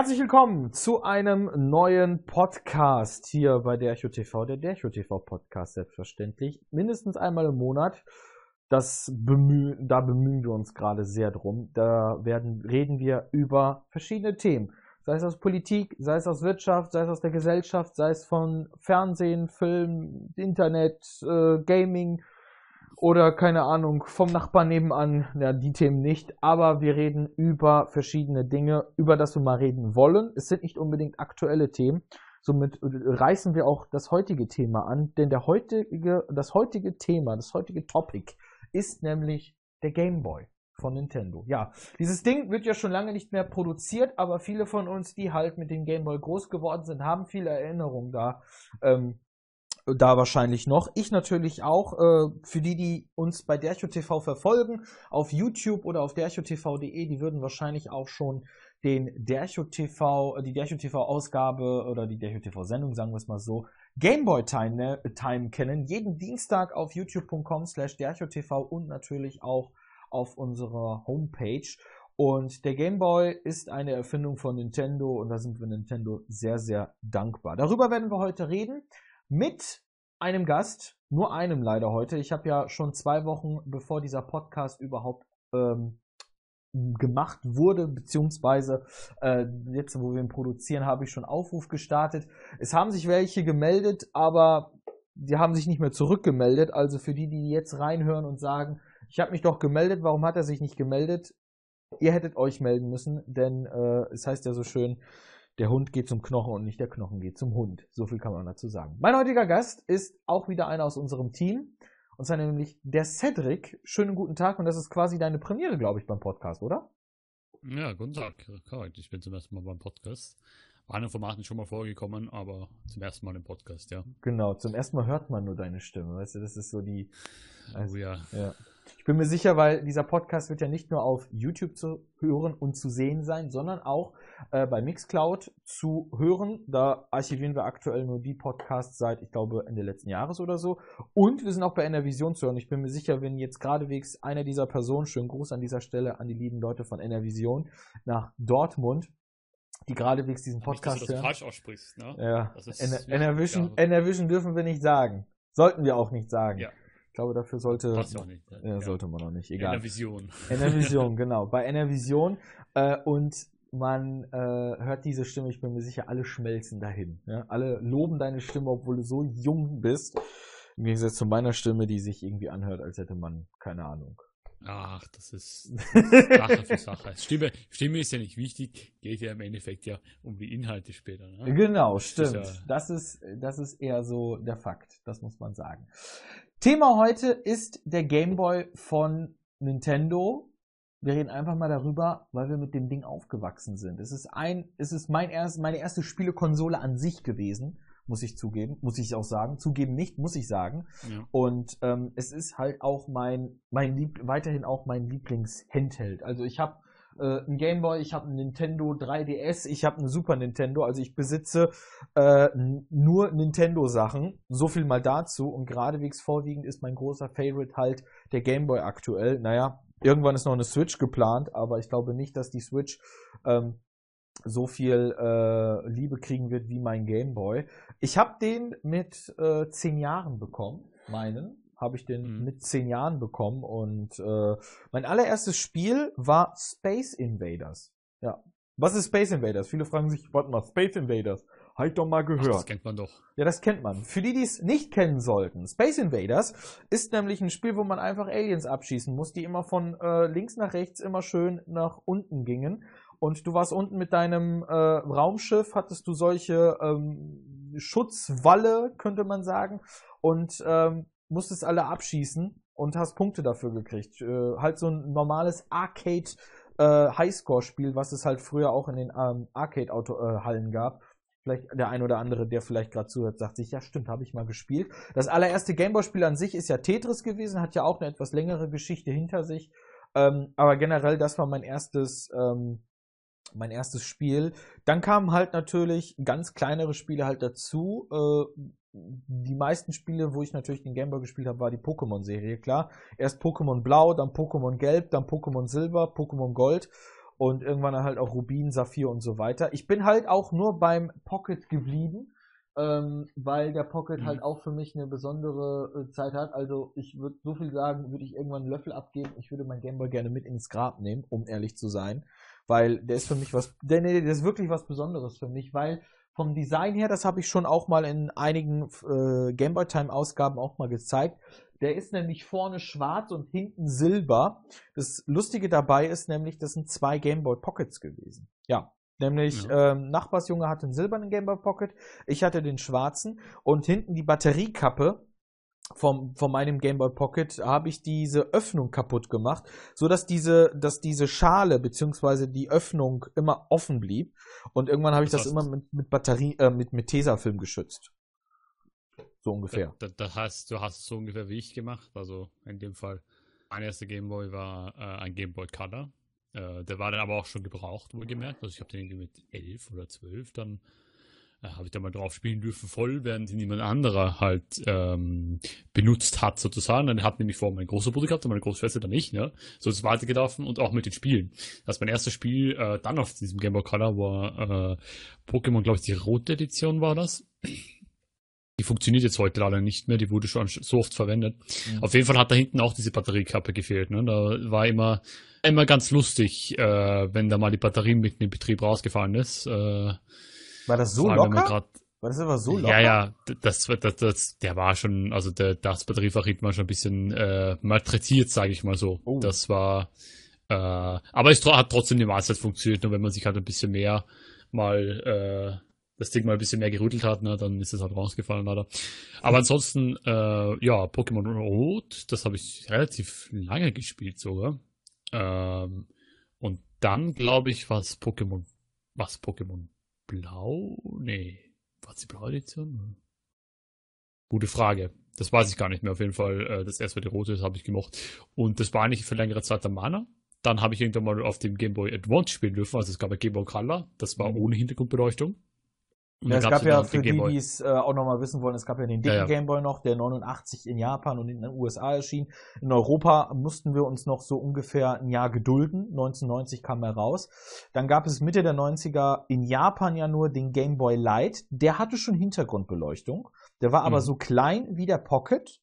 Herzlich willkommen zu einem neuen Podcast hier bei Dercho TV, der Dercho TV Podcast selbstverständlich. Mindestens einmal im Monat. Das bemühen, da bemühen wir uns gerade sehr drum. Da werden, reden wir über verschiedene Themen. Sei es aus Politik, sei es aus Wirtschaft, sei es aus der Gesellschaft, sei es von Fernsehen, Film, Internet, äh, Gaming, oder keine Ahnung, vom Nachbarn nebenan, ja, die Themen nicht, aber wir reden über verschiedene Dinge, über das wir mal reden wollen. Es sind nicht unbedingt aktuelle Themen. Somit reißen wir auch das heutige Thema an, denn der heutige, das heutige Thema, das heutige Topic ist nämlich der Game Boy von Nintendo. Ja, dieses Ding wird ja schon lange nicht mehr produziert, aber viele von uns, die halt mit dem Game Boy groß geworden sind, haben viele Erinnerungen da. Ähm, da wahrscheinlich noch. Ich natürlich auch. Äh, für die, die uns bei Dercho TV verfolgen, auf YouTube oder auf derchotv.de, die würden wahrscheinlich auch schon den Dercho TV, äh, die Dercho TV Ausgabe oder die Dercho TV Sendung, sagen wir es mal so, Gameboy Time, ne, Time kennen. Jeden Dienstag auf youtube.com slash Dercho TV und natürlich auch auf unserer Homepage. Und der Game Boy ist eine Erfindung von Nintendo und da sind wir Nintendo sehr, sehr dankbar. Darüber werden wir heute reden mit einem Gast, nur einem leider heute. Ich habe ja schon zwei Wochen, bevor dieser Podcast überhaupt ähm, gemacht wurde, beziehungsweise äh, jetzt, wo wir ihn produzieren, habe ich schon Aufruf gestartet. Es haben sich welche gemeldet, aber die haben sich nicht mehr zurückgemeldet. Also für die, die jetzt reinhören und sagen, ich habe mich doch gemeldet, warum hat er sich nicht gemeldet? Ihr hättet euch melden müssen, denn äh, es heißt ja so schön, der Hund geht zum Knochen und nicht der Knochen geht zum Hund. So viel kann man dazu sagen. Mein heutiger Gast ist auch wieder einer aus unserem Team. Und zwar nämlich der Cedric. Schönen guten Tag und das ist quasi deine Premiere, glaube ich, beim Podcast, oder? Ja, guten Tag. Korrekt. Ich bin zum ersten Mal beim Podcast. War in Formaten schon mal vorgekommen, aber zum ersten Mal im Podcast, ja. Genau, zum ersten Mal hört man nur deine Stimme, weißt du, das ist so die. Also, oh ja. ja. Ich bin mir sicher, weil dieser Podcast wird ja nicht nur auf YouTube zu hören und zu sehen sein, sondern auch äh, bei Mixcloud zu hören. Da archivieren wir aktuell nur die Podcasts seit, ich glaube, Ende letzten Jahres oder so. Und wir sind auch bei Enervision zu hören. Ich bin mir sicher, wenn jetzt geradewegs einer dieser Personen, schönen Gruß an dieser Stelle an die lieben Leute von Enervision, nach Dortmund die geradewegs diesen Podcast hören. Dass du das falsch aussprichst, ne? Ja. Enervision, Enervision dürfen wir nicht sagen. Sollten wir auch nicht sagen. Ja. Ich glaube, dafür sollte, Passt auch nicht, ne? ja, sollte man noch nicht. Egal. Enervision. Enervision, genau. Bei Enervision. Äh, und man äh, hört diese Stimme, ich bin mir sicher, alle schmelzen dahin. Ja? Alle loben deine Stimme, obwohl du so jung bist. Im Gegensatz zu meiner Stimme, die sich irgendwie anhört, als hätte man, keine Ahnung, Ach, das ist, das ist Sache für Sache. Stimme, Stimme ist ja nicht wichtig, geht ja im Endeffekt ja um die Inhalte später. Ne? Genau, stimmt. Das ist, ja das ist, das ist eher so der Fakt, das muss man sagen. Thema heute ist der Game Boy von Nintendo. Wir reden einfach mal darüber, weil wir mit dem Ding aufgewachsen sind. Es ist ein, es ist mein erst, meine erste Spielekonsole an sich gewesen muss ich zugeben, muss ich auch sagen. Zugeben nicht, muss ich sagen. Ja. Und ähm, es ist halt auch mein, mein Lieb weiterhin auch mein Lieblings-Handheld. Also ich habe äh, ein Gameboy, ich habe ein Nintendo 3DS, ich habe ein Super Nintendo. Also ich besitze äh, nur Nintendo-Sachen. So viel mal dazu. Und geradewegs vorwiegend ist mein großer Favorite halt der Gameboy aktuell. Naja, irgendwann ist noch eine Switch geplant, aber ich glaube nicht, dass die Switch ähm, so viel äh, Liebe kriegen wird wie mein Gameboy. Ich habe den mit äh, zehn Jahren bekommen, meinen habe ich den mhm. mit zehn Jahren bekommen und äh, mein allererstes Spiel war Space Invaders. Ja. Was ist Space Invaders? Viele fragen sich, warte mal, Space Invaders. Halt doch mal gehört. Ach, das kennt man doch. Ja, das kennt man. Für die, die es nicht kennen sollten, Space Invaders ist nämlich ein Spiel, wo man einfach Aliens abschießen muss, die immer von äh, links nach rechts immer schön nach unten gingen. Und du warst unten mit deinem äh, Raumschiff, hattest du solche ähm, Schutzwalle, könnte man sagen, und ähm, musstest alle abschießen und hast Punkte dafür gekriegt. Äh, halt so ein normales Arcade äh, Highscore-Spiel, was es halt früher auch in den ähm, Arcade-Hallen äh, gab. Vielleicht der ein oder andere, der vielleicht gerade zuhört, sagt sich, ja stimmt, habe ich mal gespielt. Das allererste Gameboy-Spiel an sich ist ja Tetris gewesen, hat ja auch eine etwas längere Geschichte hinter sich. Ähm, aber generell, das war mein erstes ähm, mein erstes Spiel. Dann kamen halt natürlich ganz kleinere Spiele halt dazu. Äh, die meisten Spiele, wo ich natürlich den Gameboy gespielt habe, war die Pokémon-Serie, klar. Erst Pokémon Blau, dann Pokémon Gelb, dann Pokémon Silber, Pokémon Gold. Und irgendwann halt auch Rubin, Saphir und so weiter. Ich bin halt auch nur beim Pocket geblieben, ähm, weil der Pocket Mhm. halt auch für mich eine besondere äh, Zeit hat. Also ich würde so viel sagen, würde ich irgendwann einen Löffel abgeben. Ich würde mein Gameboy gerne mit ins Grab nehmen, um ehrlich zu sein, weil der ist für mich was, der, nee, der ist wirklich was Besonderes für mich, weil vom Design her, das habe ich schon auch mal in einigen äh, Gameboy Time Ausgaben auch mal gezeigt. Der ist nämlich vorne schwarz und hinten silber. Das Lustige dabei ist nämlich, das sind zwei Gameboy Pockets gewesen. Ja. Nämlich ähm, Nachbarsjunge hatte einen silbernen Gameboy Pocket, ich hatte den schwarzen und hinten die Batteriekappe vom, von meinem Gameboy Pocket habe ich diese Öffnung kaputt gemacht, so dass diese, dass diese Schale beziehungsweise die Öffnung immer offen blieb und irgendwann habe ich Das das, immer mit, mit Batterie, äh, mit, mit Tesafilm geschützt. So ungefähr. Da, da hast, du hast es so ungefähr wie ich gemacht. Also in dem Fall, mein erster Gameboy war äh, ein Gameboy Color. Äh, der war dann aber auch schon gebraucht, wohlgemerkt. Also ich habe den irgendwie mit 11 oder 12 dann äh, habe ich da mal drauf spielen dürfen, voll, während ihn niemand anderer halt ähm, benutzt hat, sozusagen. Dann hat nämlich vor mein großer Bruder gehabt und meine Großschwester dann nicht, ne? So ist es weitergelaufen und auch mit den Spielen. Das ist mein erstes Spiel äh, dann auf diesem Game Boy Color war äh, Pokémon, glaube ich, die rote Edition war das. Die funktioniert jetzt heute leider nicht mehr, die wurde schon so oft verwendet. Mhm. Auf jeden Fall hat da hinten auch diese Batteriekappe gefehlt. Ne? Da war immer, immer ganz lustig, äh, wenn da mal die Batterie mit dem Betrieb rausgefallen ist. Äh, War das so man locker? grad- War das aber so locker? ja, ja, das, das, das, der war schon, also der, das Batteriefach war schon ein bisschen äh, malträtiert, sage ich mal so. Oh. Das war, äh, aber es hat trotzdem die Mahlzeit funktioniert, nur wenn man sich halt ein bisschen mehr mal, äh, das Ding mal ein bisschen mehr gerüttelt hat, ne, dann ist es halt rausgefallen leider. Aber ansonsten, äh, ja, Pokémon Rot, das habe ich relativ lange gespielt sogar. Ähm, und dann, glaube ich, war es Pokémon, was Pokémon Blau? Nee. War es die blaue Edition? Gute Frage. Das weiß ich gar nicht mehr. Auf jeden Fall, äh, das erste, die rote, das habe ich gemocht. Und das war eigentlich für längere Zeit der Mana. Dann habe ich irgendwann mal auf dem Game Boy Advance spielen dürfen. Also es gab ein Game Boy Color. Das war Mhm. ohne Hintergrundbeleuchtung. Ja, es gab ja für die, die es äh, auch nochmal wissen wollen, es gab ja den dicken Ja, ja. Gameboy noch, der 89 in Japan und in den USA erschien. In Europa mussten wir uns noch so ungefähr ein Jahr gedulden. 1990 kam er raus. Dann gab es Mitte der 90er in Japan ja nur den Game Boy Light. Der hatte schon Hintergrundbeleuchtung. Der war aber Mhm. so klein wie der Pocket.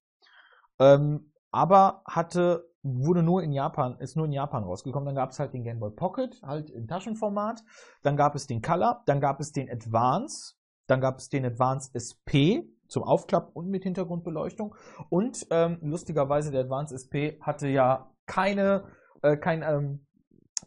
Ähm, aber hatte, wurde nur in Japan, ist nur in Japan rausgekommen. Dann gab es halt den Game Boy Pocket, halt in Taschenformat. Dann gab es den Color, dann gab es den Advance, dann gab es den Advance SP zum Aufklappen und mit Hintergrundbeleuchtung. Und ähm, lustigerweise, der Advance SP hatte ja keine, äh, kein, ähm,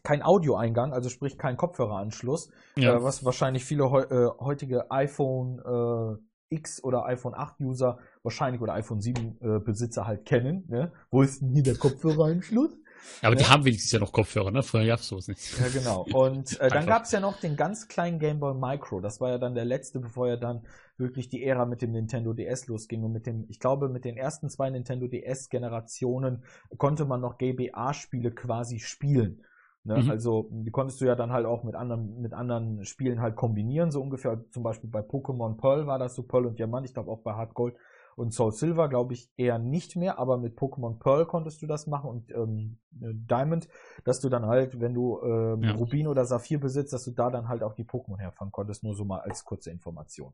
kein Audioeingang, also sprich kein Kopfhöreranschluss, Ja. äh, was wahrscheinlich viele heu äh, heutige iPhone äh, X oder iPhone 8 User wahrscheinlich oder iPhone 7 äh, Besitzer halt kennen. Ne? Wo ist denn hier der Kopfhöreranschluss? aber die ja. haben wenigstens ja noch Kopfhörer, ne? Früher gab's sowas nicht. Ja, genau. Und äh, dann gab es ja noch den ganz kleinen Game Boy Micro. Das war ja dann der letzte, bevor ja dann wirklich die Ära mit dem Nintendo DS losging. Und mit dem, ich glaube, mit den ersten zwei Nintendo DS-Generationen konnte man noch GBA-Spiele quasi spielen. Ne? Mhm. Also die konntest du ja dann halt auch mit anderen, mit anderen Spielen halt kombinieren, so ungefähr. Zum Beispiel bei Pokémon Pearl war das so Pearl und Diamant. Ich glaube auch bei Hard Gold und Soul Silver glaube ich eher nicht mehr, aber mit Pokémon Pearl konntest du das machen und ähm, Diamond, dass du dann halt, wenn du ähm, Ja. Rubin oder Saphir besitzt, dass du da dann halt auch die Pokémon herfangen konntest, nur so mal als kurze Information.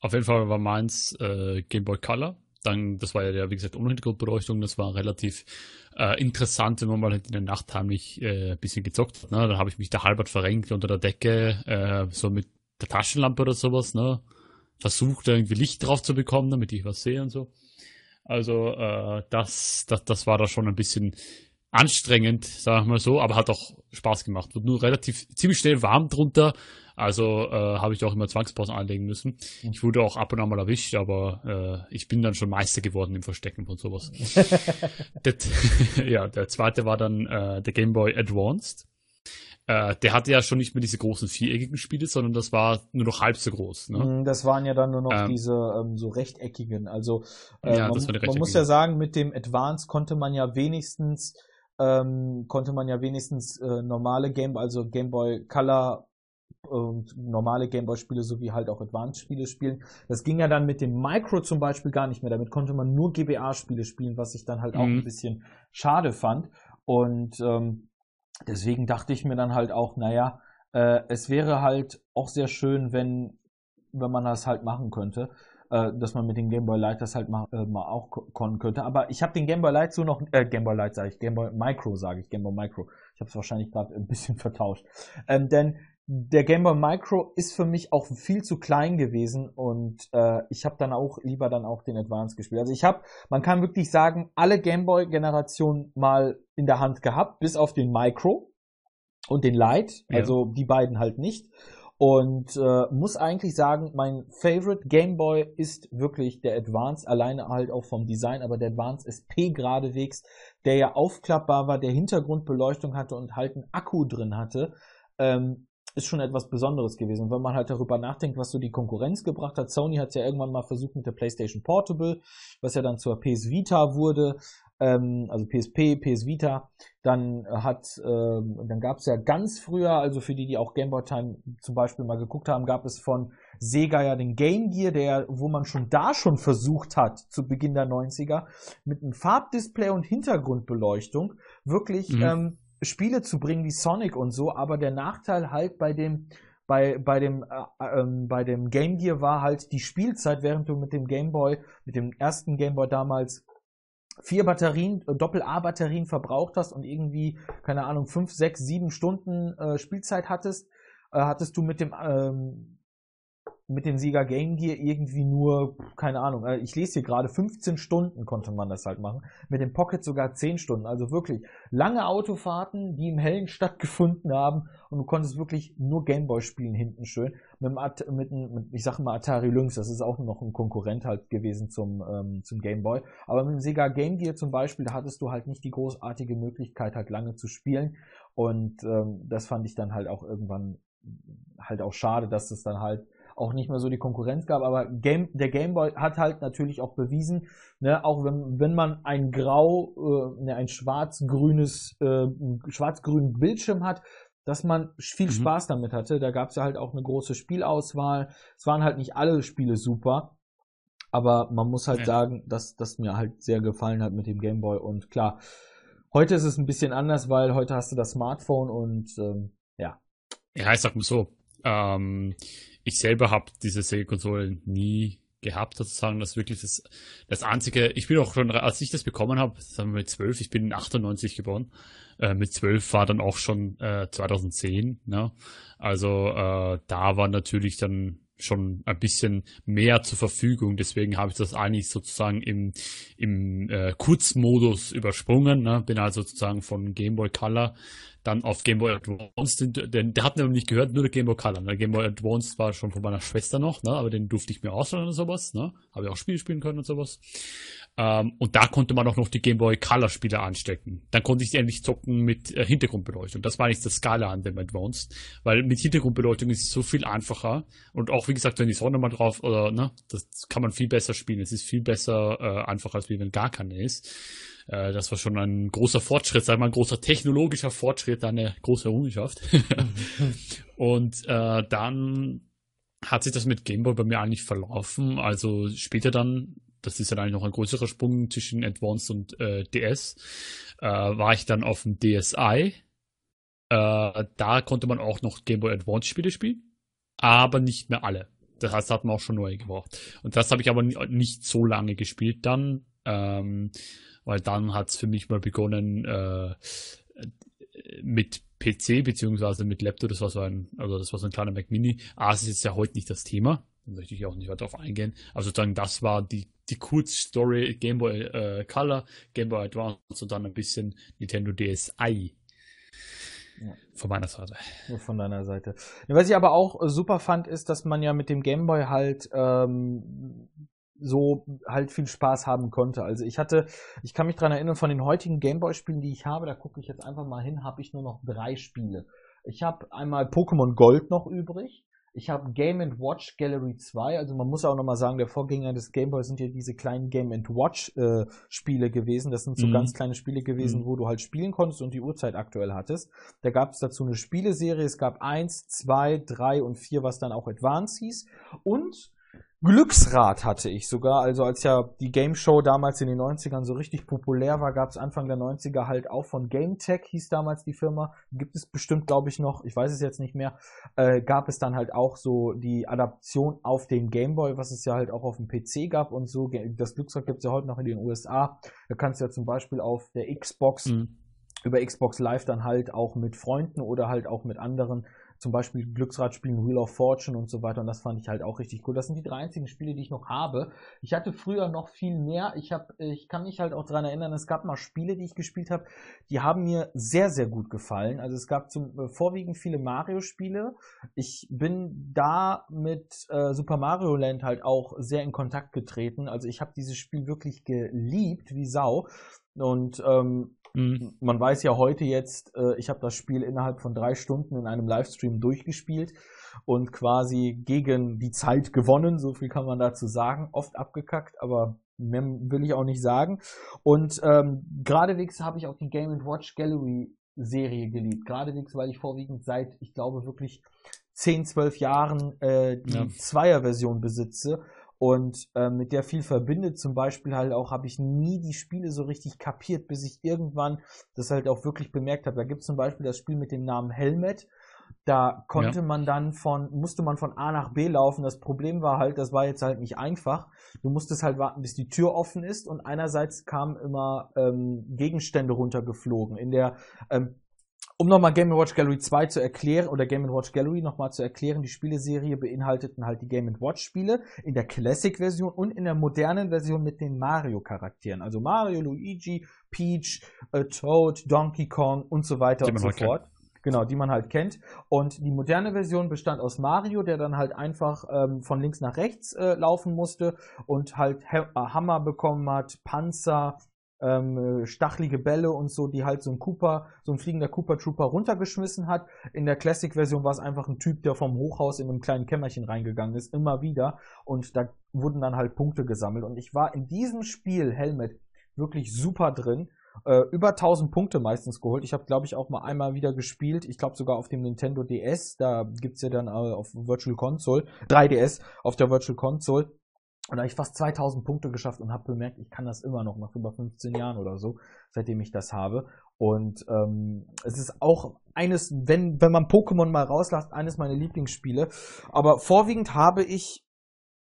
Auf jeden Fall war meins äh, Game Boy Color. Dann, das war ja, der, wie gesagt, ohne Hintergrundbeleuchtung. Das war relativ äh, interessant, wenn man mal in der Nacht heimlich äh, ein bisschen gezockt hat. Ne? Dann habe ich mich da halbert verrenkt unter der Decke, äh, so mit der Taschenlampe oder sowas. Ne? Versucht, da irgendwie Licht drauf zu bekommen, damit ich was sehe und so. Also äh, das, das, das war da schon ein bisschen anstrengend, sagen wir mal so, aber hat auch Spaß gemacht. Wird nur relativ ziemlich schnell warm drunter. Also äh, habe ich auch immer Zwangspausen einlegen müssen. Ich wurde auch ab und an mal erwischt, aber äh, ich bin dann schon Meister geworden im Verstecken von sowas. der, ja, der zweite war dann äh, der Game Boy Advanced. Äh, der hatte ja schon nicht mehr diese großen viereckigen Spiele, sondern das war nur noch halb so groß. Ne? Mm, Das waren ja dann nur noch Ähm. diese ähm, so rechteckigen. Also äh, Ja, man, man muss ja sagen, mit dem Advance konnte man ja wenigstens ähm, konnte man ja wenigstens äh, normale Game, also Game Boy Color und normale Gameboy-Spiele sowie halt auch Advanced-Spiele spielen. Das ging ja dann mit dem Micro zum Beispiel gar nicht mehr. Damit konnte man nur GBA-Spiele spielen, was ich dann halt auch Mhm. ein bisschen schade fand. Und ähm, deswegen dachte ich mir dann halt auch, naja, äh, es wäre halt auch sehr schön, wenn, wenn man das halt machen könnte äh, dass man mit dem Game Boy Light das halt mal, äh, mal auch konnen könnte. Aber ich habe den Game Boy Light so noch, äh, Game Boy Light sage ich, Game Boy Micro sage ich, Game Boy Micro. Ich habe es wahrscheinlich gerade ein bisschen vertauscht. Ähm, denn der Game Boy Micro ist für mich auch viel zu klein gewesen und äh, ich habe dann auch lieber dann auch den Advance gespielt. Also ich habe, man kann wirklich sagen, alle Game Boy Generationen mal in der Hand gehabt, bis auf den Micro und den Light, ja. also die beiden halt nicht. Und äh, muss eigentlich sagen, mein Favorite Game Boy ist wirklich der Advance, alleine halt auch vom Design, aber der Advance SP geradewegs, der ja aufklappbar war, der Hintergrundbeleuchtung hatte und halt einen Akku drin hatte. Ähm, ist schon etwas Besonderes gewesen. Und wenn man halt darüber nachdenkt, was so die Konkurrenz gebracht hat, Sony hat ja irgendwann mal versucht mit der PlayStation Portable, was ja dann zur PS Vita wurde, ähm, also PSP, PS Vita. Dann hat, ähm, dann gab es ja ganz früher, also für die, die auch Game Boy Time zum Beispiel mal geguckt haben, gab es von Sega ja den Game Gear, der, wo man schon da schon versucht hat, zu Beginn der 90er, mit einem Farbdisplay und Hintergrundbeleuchtung wirklich mhm. ähm, Spiele zu bringen wie Sonic und so, aber der Nachteil halt bei dem bei, bei dem äh, ähm, bei dem Game Gear war halt die Spielzeit, während du mit dem Game Boy, mit dem ersten Game Boy damals vier Batterien, äh, Doppel-A-Batterien verbraucht hast und irgendwie, keine Ahnung, fünf, sechs, sieben Stunden äh, Spielzeit hattest, äh, hattest du mit dem ähm, mit dem Sieger Game Gear irgendwie nur, keine Ahnung, äh, ich lese hier gerade 15 Stunden konnte man das halt machen. Mit dem Pocket sogar 10 Stunden. Also wirklich lange Autofahrten, die im Hellen stattgefunden haben und du konntest wirklich nur Gameboy spielen hinten schön. Mit, dem, mit, mit ich sag mal Atari Lynx, das ist auch noch ein Konkurrent halt gewesen zum, ähm, zum Gameboy. Aber mit dem Sega Game Gear zum Beispiel, da hattest du halt nicht die großartige Möglichkeit halt lange zu spielen. Und ähm, das fand ich dann halt auch irgendwann halt auch schade, dass es dann halt auch nicht mehr so die Konkurrenz gab. Aber Game, der Gameboy hat halt natürlich auch bewiesen, ne, auch wenn, wenn man ein grau, äh, ne, ein schwarz-grünes, äh, schwarz-grünen Bildschirm hat, dass man viel mhm. Spaß damit hatte. Da gab es ja halt auch eine große Spielauswahl. Es waren halt nicht alle Spiele super. Aber man muss halt ja. sagen, dass das mir halt sehr gefallen hat mit dem Gameboy. Und klar, heute ist es ein bisschen anders, weil heute hast du das Smartphone und ähm, ja. Ja, ich sag mal so, ähm, ich selber habe diese Sega-Konsole nie gehabt, sozusagen. Das ist wirklich das, das einzige. Ich bin auch schon, als ich das bekommen habe, sagen wir mit zwölf, ich bin in 98 geboren. Äh, mit zwölf war dann auch schon äh, 2010. Ne? Also äh, da war natürlich dann schon ein bisschen mehr zur Verfügung. Deswegen habe ich das eigentlich sozusagen im, im äh, Kurzmodus übersprungen. Ne? Bin also sozusagen von Game Boy Color dann auf Game Boy Advance, denn der hat nämlich nicht gehört, nur der Game Boy Color. Der Game Boy Advance war schon von meiner Schwester noch, ne? aber den durfte ich mir ausleihen und sowas. Ne? Habe ich auch Spiele spielen können und sowas. Ähm, und da konnte man auch noch die Game Boy Color Spiele anstecken. Dann konnte ich endlich zocken mit äh, Hintergrundbeleuchtung. Das war nicht das Skala an dem Advanced, weil mit Hintergrundbeleuchtung ist es so viel einfacher. Und auch wie gesagt, wenn die Sonne mal drauf oder ne, das kann man viel besser spielen. Es ist viel besser äh, einfacher, als wenn gar keine ist. Äh, das war schon ein großer Fortschritt, sag mal, ein großer technologischer Fortschritt, eine große Errungenschaft. und äh, dann hat sich das mit Gameboy bei mir eigentlich verlaufen. Also später dann, das ist dann eigentlich noch ein größerer Sprung zwischen Advanced und äh, DS, äh, war ich dann auf dem DSi. Äh, da konnte man auch noch Gameboy Advance Spiele spielen, aber nicht mehr alle. Das heißt, hat man auch schon neue gebraucht. Und das habe ich aber nicht so lange gespielt dann. Ähm, weil dann hat es für mich mal begonnen äh, mit PC beziehungsweise mit Laptop, das war so ein, also das war so ein kleiner Mac Mini. Ah, es ist ja heute nicht das Thema, da möchte ich auch nicht weiter darauf eingehen. Also sozusagen, das war die, die Kurzstory Game Boy äh, Color, Game Boy Advance und dann ein bisschen Nintendo DSi. Ja. Von meiner Seite. Nur von deiner Seite. Was ich aber auch super fand, ist, dass man ja mit dem Game Boy halt ähm, so halt viel Spaß haben konnte. Also ich hatte, ich kann mich dran erinnern, von den heutigen Gameboy-Spielen, die ich habe, da gucke ich jetzt einfach mal hin, habe ich nur noch drei Spiele. Ich habe einmal Pokémon Gold noch übrig. Ich habe Game Watch Gallery 2, also man muss auch nochmal sagen, der Vorgänger des Gameboy sind ja diese kleinen Game Watch äh, Spiele gewesen. Das sind so mhm. ganz kleine Spiele gewesen, mhm. wo du halt spielen konntest und die Uhrzeit aktuell hattest. Da gab es dazu eine Spieleserie. Es gab eins, zwei, drei und vier, was dann auch Advance hieß. Und Glücksrad hatte ich sogar. Also als ja die Game Show damals in den 90ern so richtig populär war, gab es Anfang der 90er halt auch von GameTech, hieß damals die Firma. Gibt es bestimmt, glaube ich, noch, ich weiß es jetzt nicht mehr, äh, gab es dann halt auch so die Adaption auf den Gameboy, was es ja halt auch auf dem PC gab und so. Das Glücksrad gibt es ja heute noch in den USA. Da kannst du ja zum Beispiel auf der Xbox mhm. über Xbox Live dann halt auch mit Freunden oder halt auch mit anderen zum Beispiel Glücksrad spielen, Wheel of Fortune und so weiter. Und das fand ich halt auch richtig cool. Das sind die drei einzigen Spiele, die ich noch habe. Ich hatte früher noch viel mehr. Ich habe, ich kann mich halt auch daran erinnern, es gab mal Spiele, die ich gespielt habe, die haben mir sehr, sehr gut gefallen. Also es gab zum äh, vorwiegend viele Mario-Spiele. Ich bin da mit äh, Super Mario Land halt auch sehr in Kontakt getreten. Also ich habe dieses Spiel wirklich geliebt wie Sau. Und ähm, Mhm. Man weiß ja heute jetzt, äh, ich habe das Spiel innerhalb von drei Stunden in einem Livestream durchgespielt und quasi gegen die Zeit gewonnen. So viel kann man dazu sagen. Oft abgekackt, aber mehr will ich auch nicht sagen. Und ähm, geradewegs habe ich auch die Game Watch Gallery Serie geliebt. Geradewegs, weil ich vorwiegend seit, ich glaube, wirklich 10, 12 Jahren äh, die ja. Zweier-Version besitze und äh, mit der viel verbindet. Zum Beispiel halt auch habe ich nie die Spiele so richtig kapiert, bis ich irgendwann das halt auch wirklich bemerkt habe. Da gibt es zum Beispiel das Spiel mit dem Namen Helmet. Da konnte ja. man dann von, musste man von A nach B laufen. Das Problem war halt, das war jetzt halt nicht einfach. Du musstest halt warten, bis die Tür offen ist und einerseits kamen immer ähm, Gegenstände runtergeflogen. In der ähm, um nochmal Game Watch Gallery 2 zu erklären, oder Game Watch Gallery nochmal zu erklären, die Spieleserie beinhalteten halt die Game Watch Spiele in der Classic-Version und in der modernen Version mit den Mario-Charakteren. Also Mario, Luigi, Peach, äh, Toad, Donkey Kong und so weiter die und so fort. Kennt. Genau, die man halt kennt. Und die moderne Version bestand aus Mario, der dann halt einfach ähm, von links nach rechts äh, laufen musste und halt Hammer bekommen hat, Panzer, ähm, äh, stachelige Bälle und so, die halt so ein Cooper, so ein fliegender Cooper Trooper runtergeschmissen hat. In der Classic-Version war es einfach ein Typ, der vom Hochhaus in einem kleinen Kämmerchen reingegangen ist, immer wieder. Und da wurden dann halt Punkte gesammelt. Und ich war in diesem Spiel, Helmet, wirklich super drin. Äh, über 1000 Punkte meistens geholt. Ich habe, glaube ich, auch mal einmal wieder gespielt. Ich glaube sogar auf dem Nintendo DS. Da gibt's ja dann äh, auf Virtual Console, 3DS auf der Virtual Console und da habe ich fast 2000 Punkte geschafft und habe bemerkt, ich kann das immer noch nach über 15 Jahren oder so, seitdem ich das habe. Und ähm, es ist auch eines, wenn, wenn man Pokémon mal rauslässt, eines meiner Lieblingsspiele. Aber vorwiegend habe ich,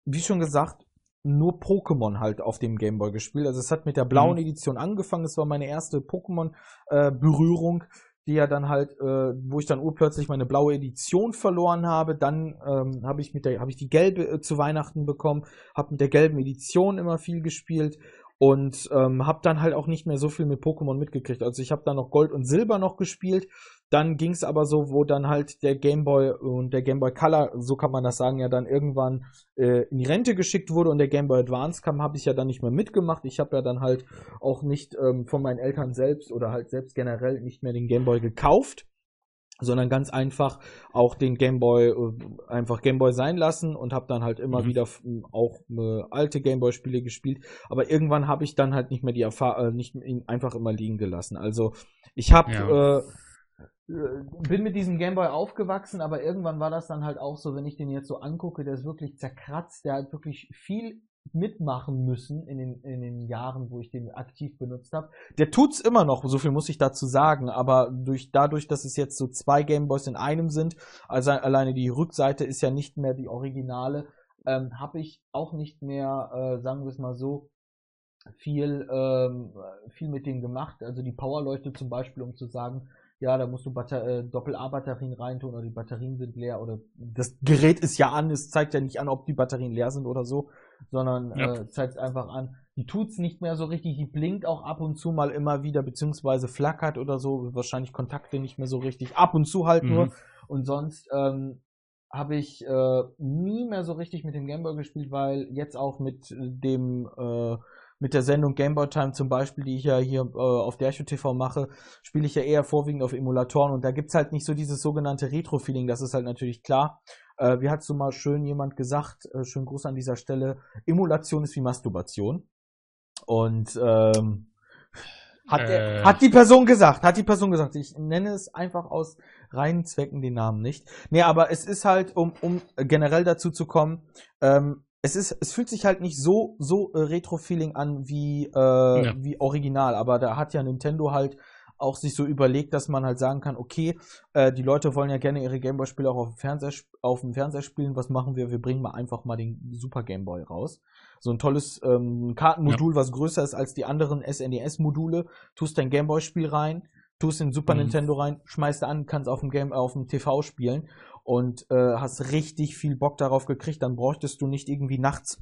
wie schon gesagt, nur Pokémon halt auf dem Gameboy gespielt. Also es hat mit der blauen mhm. Edition angefangen. Es war meine erste Pokémon-Berührung. Äh, die ja dann halt, äh, wo ich dann urplötzlich meine blaue Edition verloren habe. Dann ähm, habe ich mit der, habe ich die gelbe äh, zu Weihnachten bekommen, habe mit der gelben Edition immer viel gespielt und ähm, habe dann halt auch nicht mehr so viel mit Pokémon mitgekriegt. Also ich habe dann noch Gold und Silber noch gespielt. Dann ging es aber so, wo dann halt der Game Boy und der Game Boy Color, so kann man das sagen, ja dann irgendwann äh, in die Rente geschickt wurde und der Game Boy Advance kam, habe ich ja dann nicht mehr mitgemacht. Ich habe ja dann halt auch nicht ähm, von meinen Eltern selbst oder halt selbst generell nicht mehr den Game Boy gekauft sondern ganz einfach auch den Gameboy äh, einfach Gameboy sein lassen und habe dann halt immer mhm. wieder auch äh, alte Gameboy Spiele gespielt, aber irgendwann habe ich dann halt nicht mehr die Erfahrung äh, nicht einfach immer liegen gelassen. Also, ich habe ja. äh, bin mit diesem Gameboy aufgewachsen, aber irgendwann war das dann halt auch so, wenn ich den jetzt so angucke, der ist wirklich zerkratzt, der hat wirklich viel mitmachen müssen in den, in den Jahren, wo ich den aktiv benutzt habe. Der tut's immer noch, so viel muss ich dazu sagen, aber durch, dadurch, dass es jetzt so zwei Gameboys in einem sind, also alleine die Rückseite ist ja nicht mehr die originale, ähm, habe ich auch nicht mehr, äh, sagen wir es mal so, viel, ähm, viel mit dem gemacht. Also die Powerleuchte zum Beispiel, um zu sagen, ja, da musst du Batter äh, Doppel-A-Batterien reintun oder die Batterien sind leer oder das Gerät ist ja an, es zeigt ja nicht an, ob die Batterien leer sind oder so sondern ja. äh, zeigt einfach an, die tut's nicht mehr so richtig, die blinkt auch ab und zu mal immer wieder, beziehungsweise flackert oder so, wahrscheinlich Kontakte nicht mehr so richtig, ab und zu halt mhm. nur. Und sonst ähm, habe ich äh, nie mehr so richtig mit dem Gameboy gespielt, weil jetzt auch mit dem äh, mit der Sendung Gameboy Time zum Beispiel, die ich ja hier äh, auf der TV mache, spiele ich ja eher vorwiegend auf Emulatoren und da gibt's halt nicht so dieses sogenannte Retro-Feeling, das ist halt natürlich klar. Äh, wie hat so mal schön jemand gesagt, äh, schönen Gruß an dieser Stelle, Emulation ist wie Masturbation. Und ähm, hat, äh. hat die Person gesagt, hat die Person gesagt. Ich nenne es einfach aus reinen Zwecken den Namen nicht. Nee, aber es ist halt, um, um generell dazu zu kommen, ähm, es ist, es fühlt sich halt nicht so, so äh, Retro-Feeling an wie, äh, ja. wie original, aber da hat ja Nintendo halt auch sich so überlegt, dass man halt sagen kann, okay, äh, die Leute wollen ja gerne ihre Gameboy-Spiele auch auf dem, Fernseher, auf dem Fernseher spielen. Was machen wir? Wir bringen mal einfach mal den Super Gameboy raus. So ein tolles ähm, Kartenmodul, ja. was größer ist als die anderen SNES-Module. Tust dein Gameboy-Spiel rein, tust den Super mhm. Nintendo rein, schmeißt an, kannst auf dem Game, auf dem TV spielen und äh, hast richtig viel Bock darauf gekriegt. Dann bräuchtest du nicht irgendwie nachts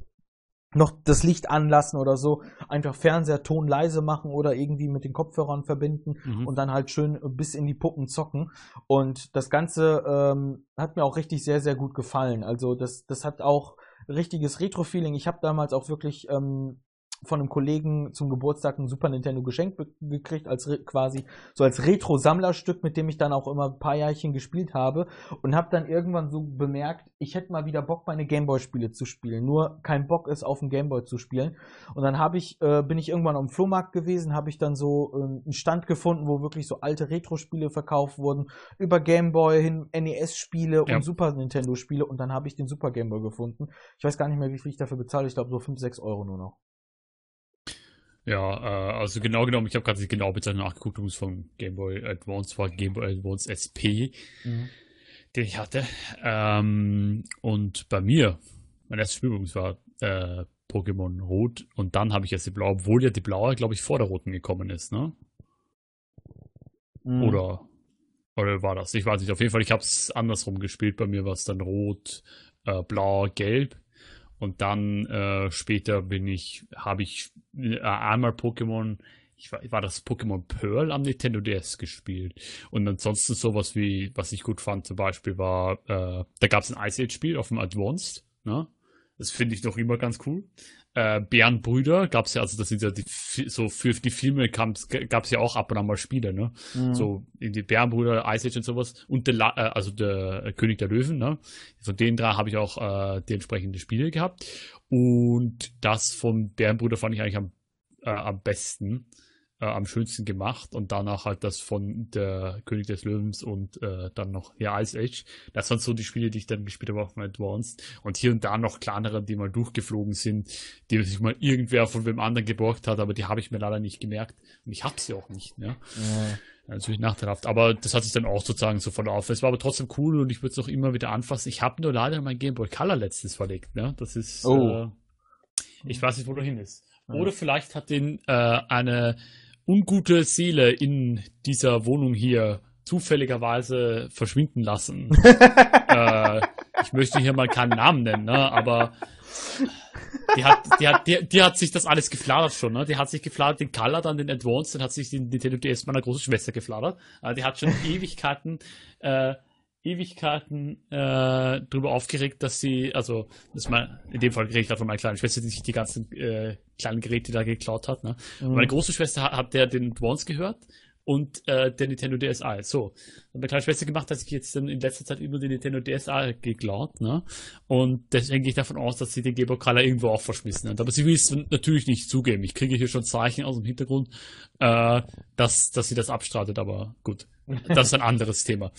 noch das Licht anlassen oder so, einfach Fernseher Ton leise machen oder irgendwie mit den Kopfhörern verbinden mhm. und dann halt schön bis in die Puppen zocken. Und das Ganze ähm, hat mir auch richtig sehr, sehr gut gefallen. Also das, das hat auch richtiges Retro-Feeling. Ich habe damals auch wirklich ähm, von einem Kollegen zum Geburtstag ein Super Nintendo geschenkt gekriegt, als quasi so als Retro-Sammlerstück, mit dem ich dann auch immer ein paar Jahrchen gespielt habe und habe dann irgendwann so bemerkt, ich hätte mal wieder Bock, meine Gameboy-Spiele zu spielen. Nur kein Bock ist, auf dem Gameboy zu spielen. Und dann habe ich, äh, bin ich irgendwann am Flohmarkt gewesen, habe ich dann so äh, einen Stand gefunden, wo wirklich so alte Retro-Spiele verkauft wurden, über Gameboy hin NES-Spiele ja. und Super Nintendo-Spiele und dann habe ich den Super Gameboy gefunden. Ich weiß gar nicht mehr, wie viel ich dafür bezahle. Ich glaube so 5, 6 Euro nur noch. Ja, äh, also genau genommen, ich habe gerade die genaue Bezeichnung nachgeguckt, um es von Game Boy Advance war Game Boy Advance SP, mhm. den ich hatte. Ähm, und bei mir, mein erstes Spiel war äh, Pokémon Rot und dann habe ich erst die blaue, obwohl ja die blaue, glaube ich, vor der roten gekommen ist, ne? Mhm. Oder oder war das? Ich weiß nicht. Auf jeden Fall, ich habe es andersrum gespielt. Bei mir war es dann rot, äh, blau, gelb. Und dann äh, später bin ich, habe ich äh, einmal Pokémon, ich war, war das Pokémon Pearl am Nintendo DS gespielt. Und ansonsten sowas wie, was ich gut fand, zum Beispiel war, äh, da gab es ein Ice Age-Spiel auf dem Advanced, ne? Das finde ich noch immer ganz cool äh, Bärenbrüder gab es ja, also das sind ja die, so für die Filme gab es ja auch ab und an mal Spiele, ne? Mhm. So in die Bärenbrüder, Ice Age und sowas und der, äh, also der König der Löwen, ne? Von den drei habe ich auch äh, die entsprechenden Spiele gehabt und das von Bärenbrüder fand ich eigentlich am, äh, am besten äh, am schönsten gemacht und danach halt das von der König des Löwens und äh, dann noch ja Ice Age. Das waren so die Spiele, die ich dann gespielt habe auf dem Advanced und hier und da noch kleinere, die mal durchgeflogen sind, die sich mal irgendwer von wem anderen geborgt hat, aber die habe ich mir leider nicht gemerkt und ich habe sie auch nicht. Ne? Ja. Natürlich nachteilhaft, aber das hat sich dann auch sozusagen so von auf. Es war aber trotzdem cool und ich würde es auch immer wieder anfassen. Ich habe nur leider mein Game Boy Color letztens verlegt. Ne? Das ist, oh. äh, ich weiß nicht, wo du hin ist. Oder vielleicht hat den äh, eine ungute Seele in dieser Wohnung hier zufälligerweise verschwinden lassen. äh, ich möchte hier mal keinen Namen nennen, ne? aber die hat, die, hat, die, die hat sich das alles gefladert schon. Ne? Die hat sich gefladert den Color, dann den Advanced, dann hat sich den Nintendo DS meiner großen Schwester gefladert. Äh, die hat schon Ewigkeiten äh, Ewigkeiten äh, darüber aufgeregt, dass sie, also das mal in dem Fall hat von meiner kleinen Schwester, die sich die ganzen äh, kleinen Geräte da geklaut hat. Ne? Mhm. Meine große Schwester hat, hat der den Advance gehört und äh, der Nintendo DSi. So. Und meine kleine Schwester gemacht, dass ich jetzt dann in letzter Zeit immer den Nintendo DSi geklaut, ne? Und deswegen gehe ich davon aus, dass sie den Game Color irgendwo auch verschmissen hat. Aber sie will es natürlich nicht zugeben. Ich kriege hier schon Zeichen aus dem Hintergrund, äh, dass, dass sie das abstreitet, aber gut. Das ist ein anderes Thema.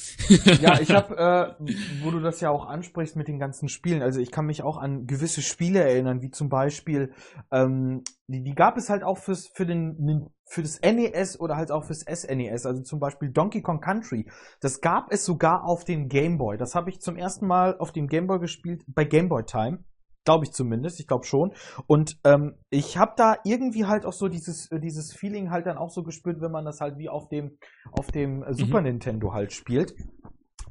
ja, ich habe, äh, wo du das ja auch ansprichst mit den ganzen Spielen, also ich kann mich auch an gewisse Spiele erinnern, wie zum Beispiel, ähm, die, die gab es halt auch fürs, für den für das NES oder halt auch fürs SNES, also zum Beispiel Donkey Kong Country. Das gab es sogar auf dem Game Boy. Das habe ich zum ersten Mal auf dem Game Boy gespielt, bei Game Boy Time. Glaube ich zumindest, ich glaube schon. Und ähm, ich habe da irgendwie halt auch so dieses, dieses Feeling halt dann auch so gespürt, wenn man das halt wie auf dem, auf dem äh, Super mhm. Nintendo halt spielt.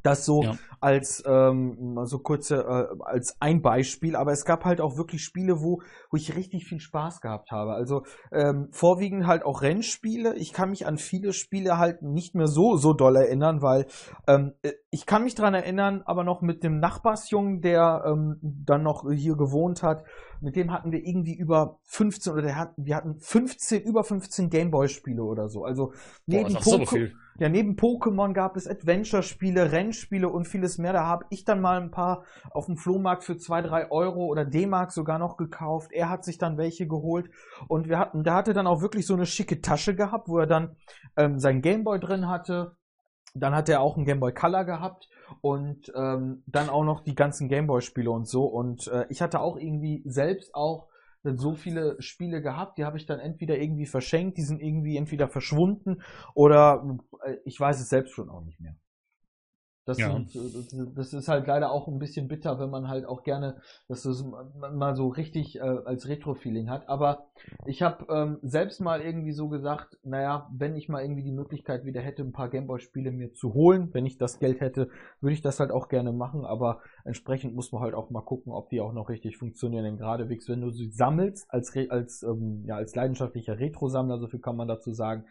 Das so ja. als ähm, so kurze äh, als ein Beispiel, aber es gab halt auch wirklich Spiele, wo wo ich richtig viel Spaß gehabt habe. Also ähm, vorwiegend halt auch Rennspiele. Ich kann mich an viele Spiele halt nicht mehr so so doll erinnern, weil ähm, äh, ich kann mich dran erinnern, aber noch mit dem Nachbarsjungen, der ähm, dann noch hier gewohnt hat, mit dem hatten wir irgendwie über 15 oder der hat, wir hatten 15 über 15 Gameboy-Spiele oder so. Also neben Boah, so ja, neben Pokémon gab es Adventure-Spiele, Rennspiele und vieles mehr. Da habe ich dann mal ein paar auf dem Flohmarkt für zwei, drei Euro oder D-Mark sogar noch gekauft. Er hat sich dann welche geholt und wir hatten, der hatte dann auch wirklich so eine schicke Tasche gehabt, wo er dann ähm, sein Gameboy drin hatte, dann hat er auch einen Game Boy Color gehabt und ähm, dann auch noch die ganzen Game Boy Spiele und so. Und äh, ich hatte auch irgendwie selbst auch so viele Spiele gehabt, die habe ich dann entweder irgendwie verschenkt, die sind irgendwie entweder verschwunden oder äh, ich weiß es selbst schon auch nicht mehr. Das, ja. sind, das ist halt leider auch ein bisschen bitter, wenn man halt auch gerne, dass das mal so richtig äh, als Retro-Feeling hat. Aber ich habe ähm, selbst mal irgendwie so gesagt, naja, wenn ich mal irgendwie die Möglichkeit wieder hätte, ein paar Gameboy-Spiele mir zu holen, wenn ich das Geld hätte, würde ich das halt auch gerne machen. Aber entsprechend muss man halt auch mal gucken, ob die auch noch richtig funktionieren. Denn geradewegs, wenn du sie sammelst, als, als, ähm, ja, als leidenschaftlicher Retro-Sammler, so viel kann man dazu sagen,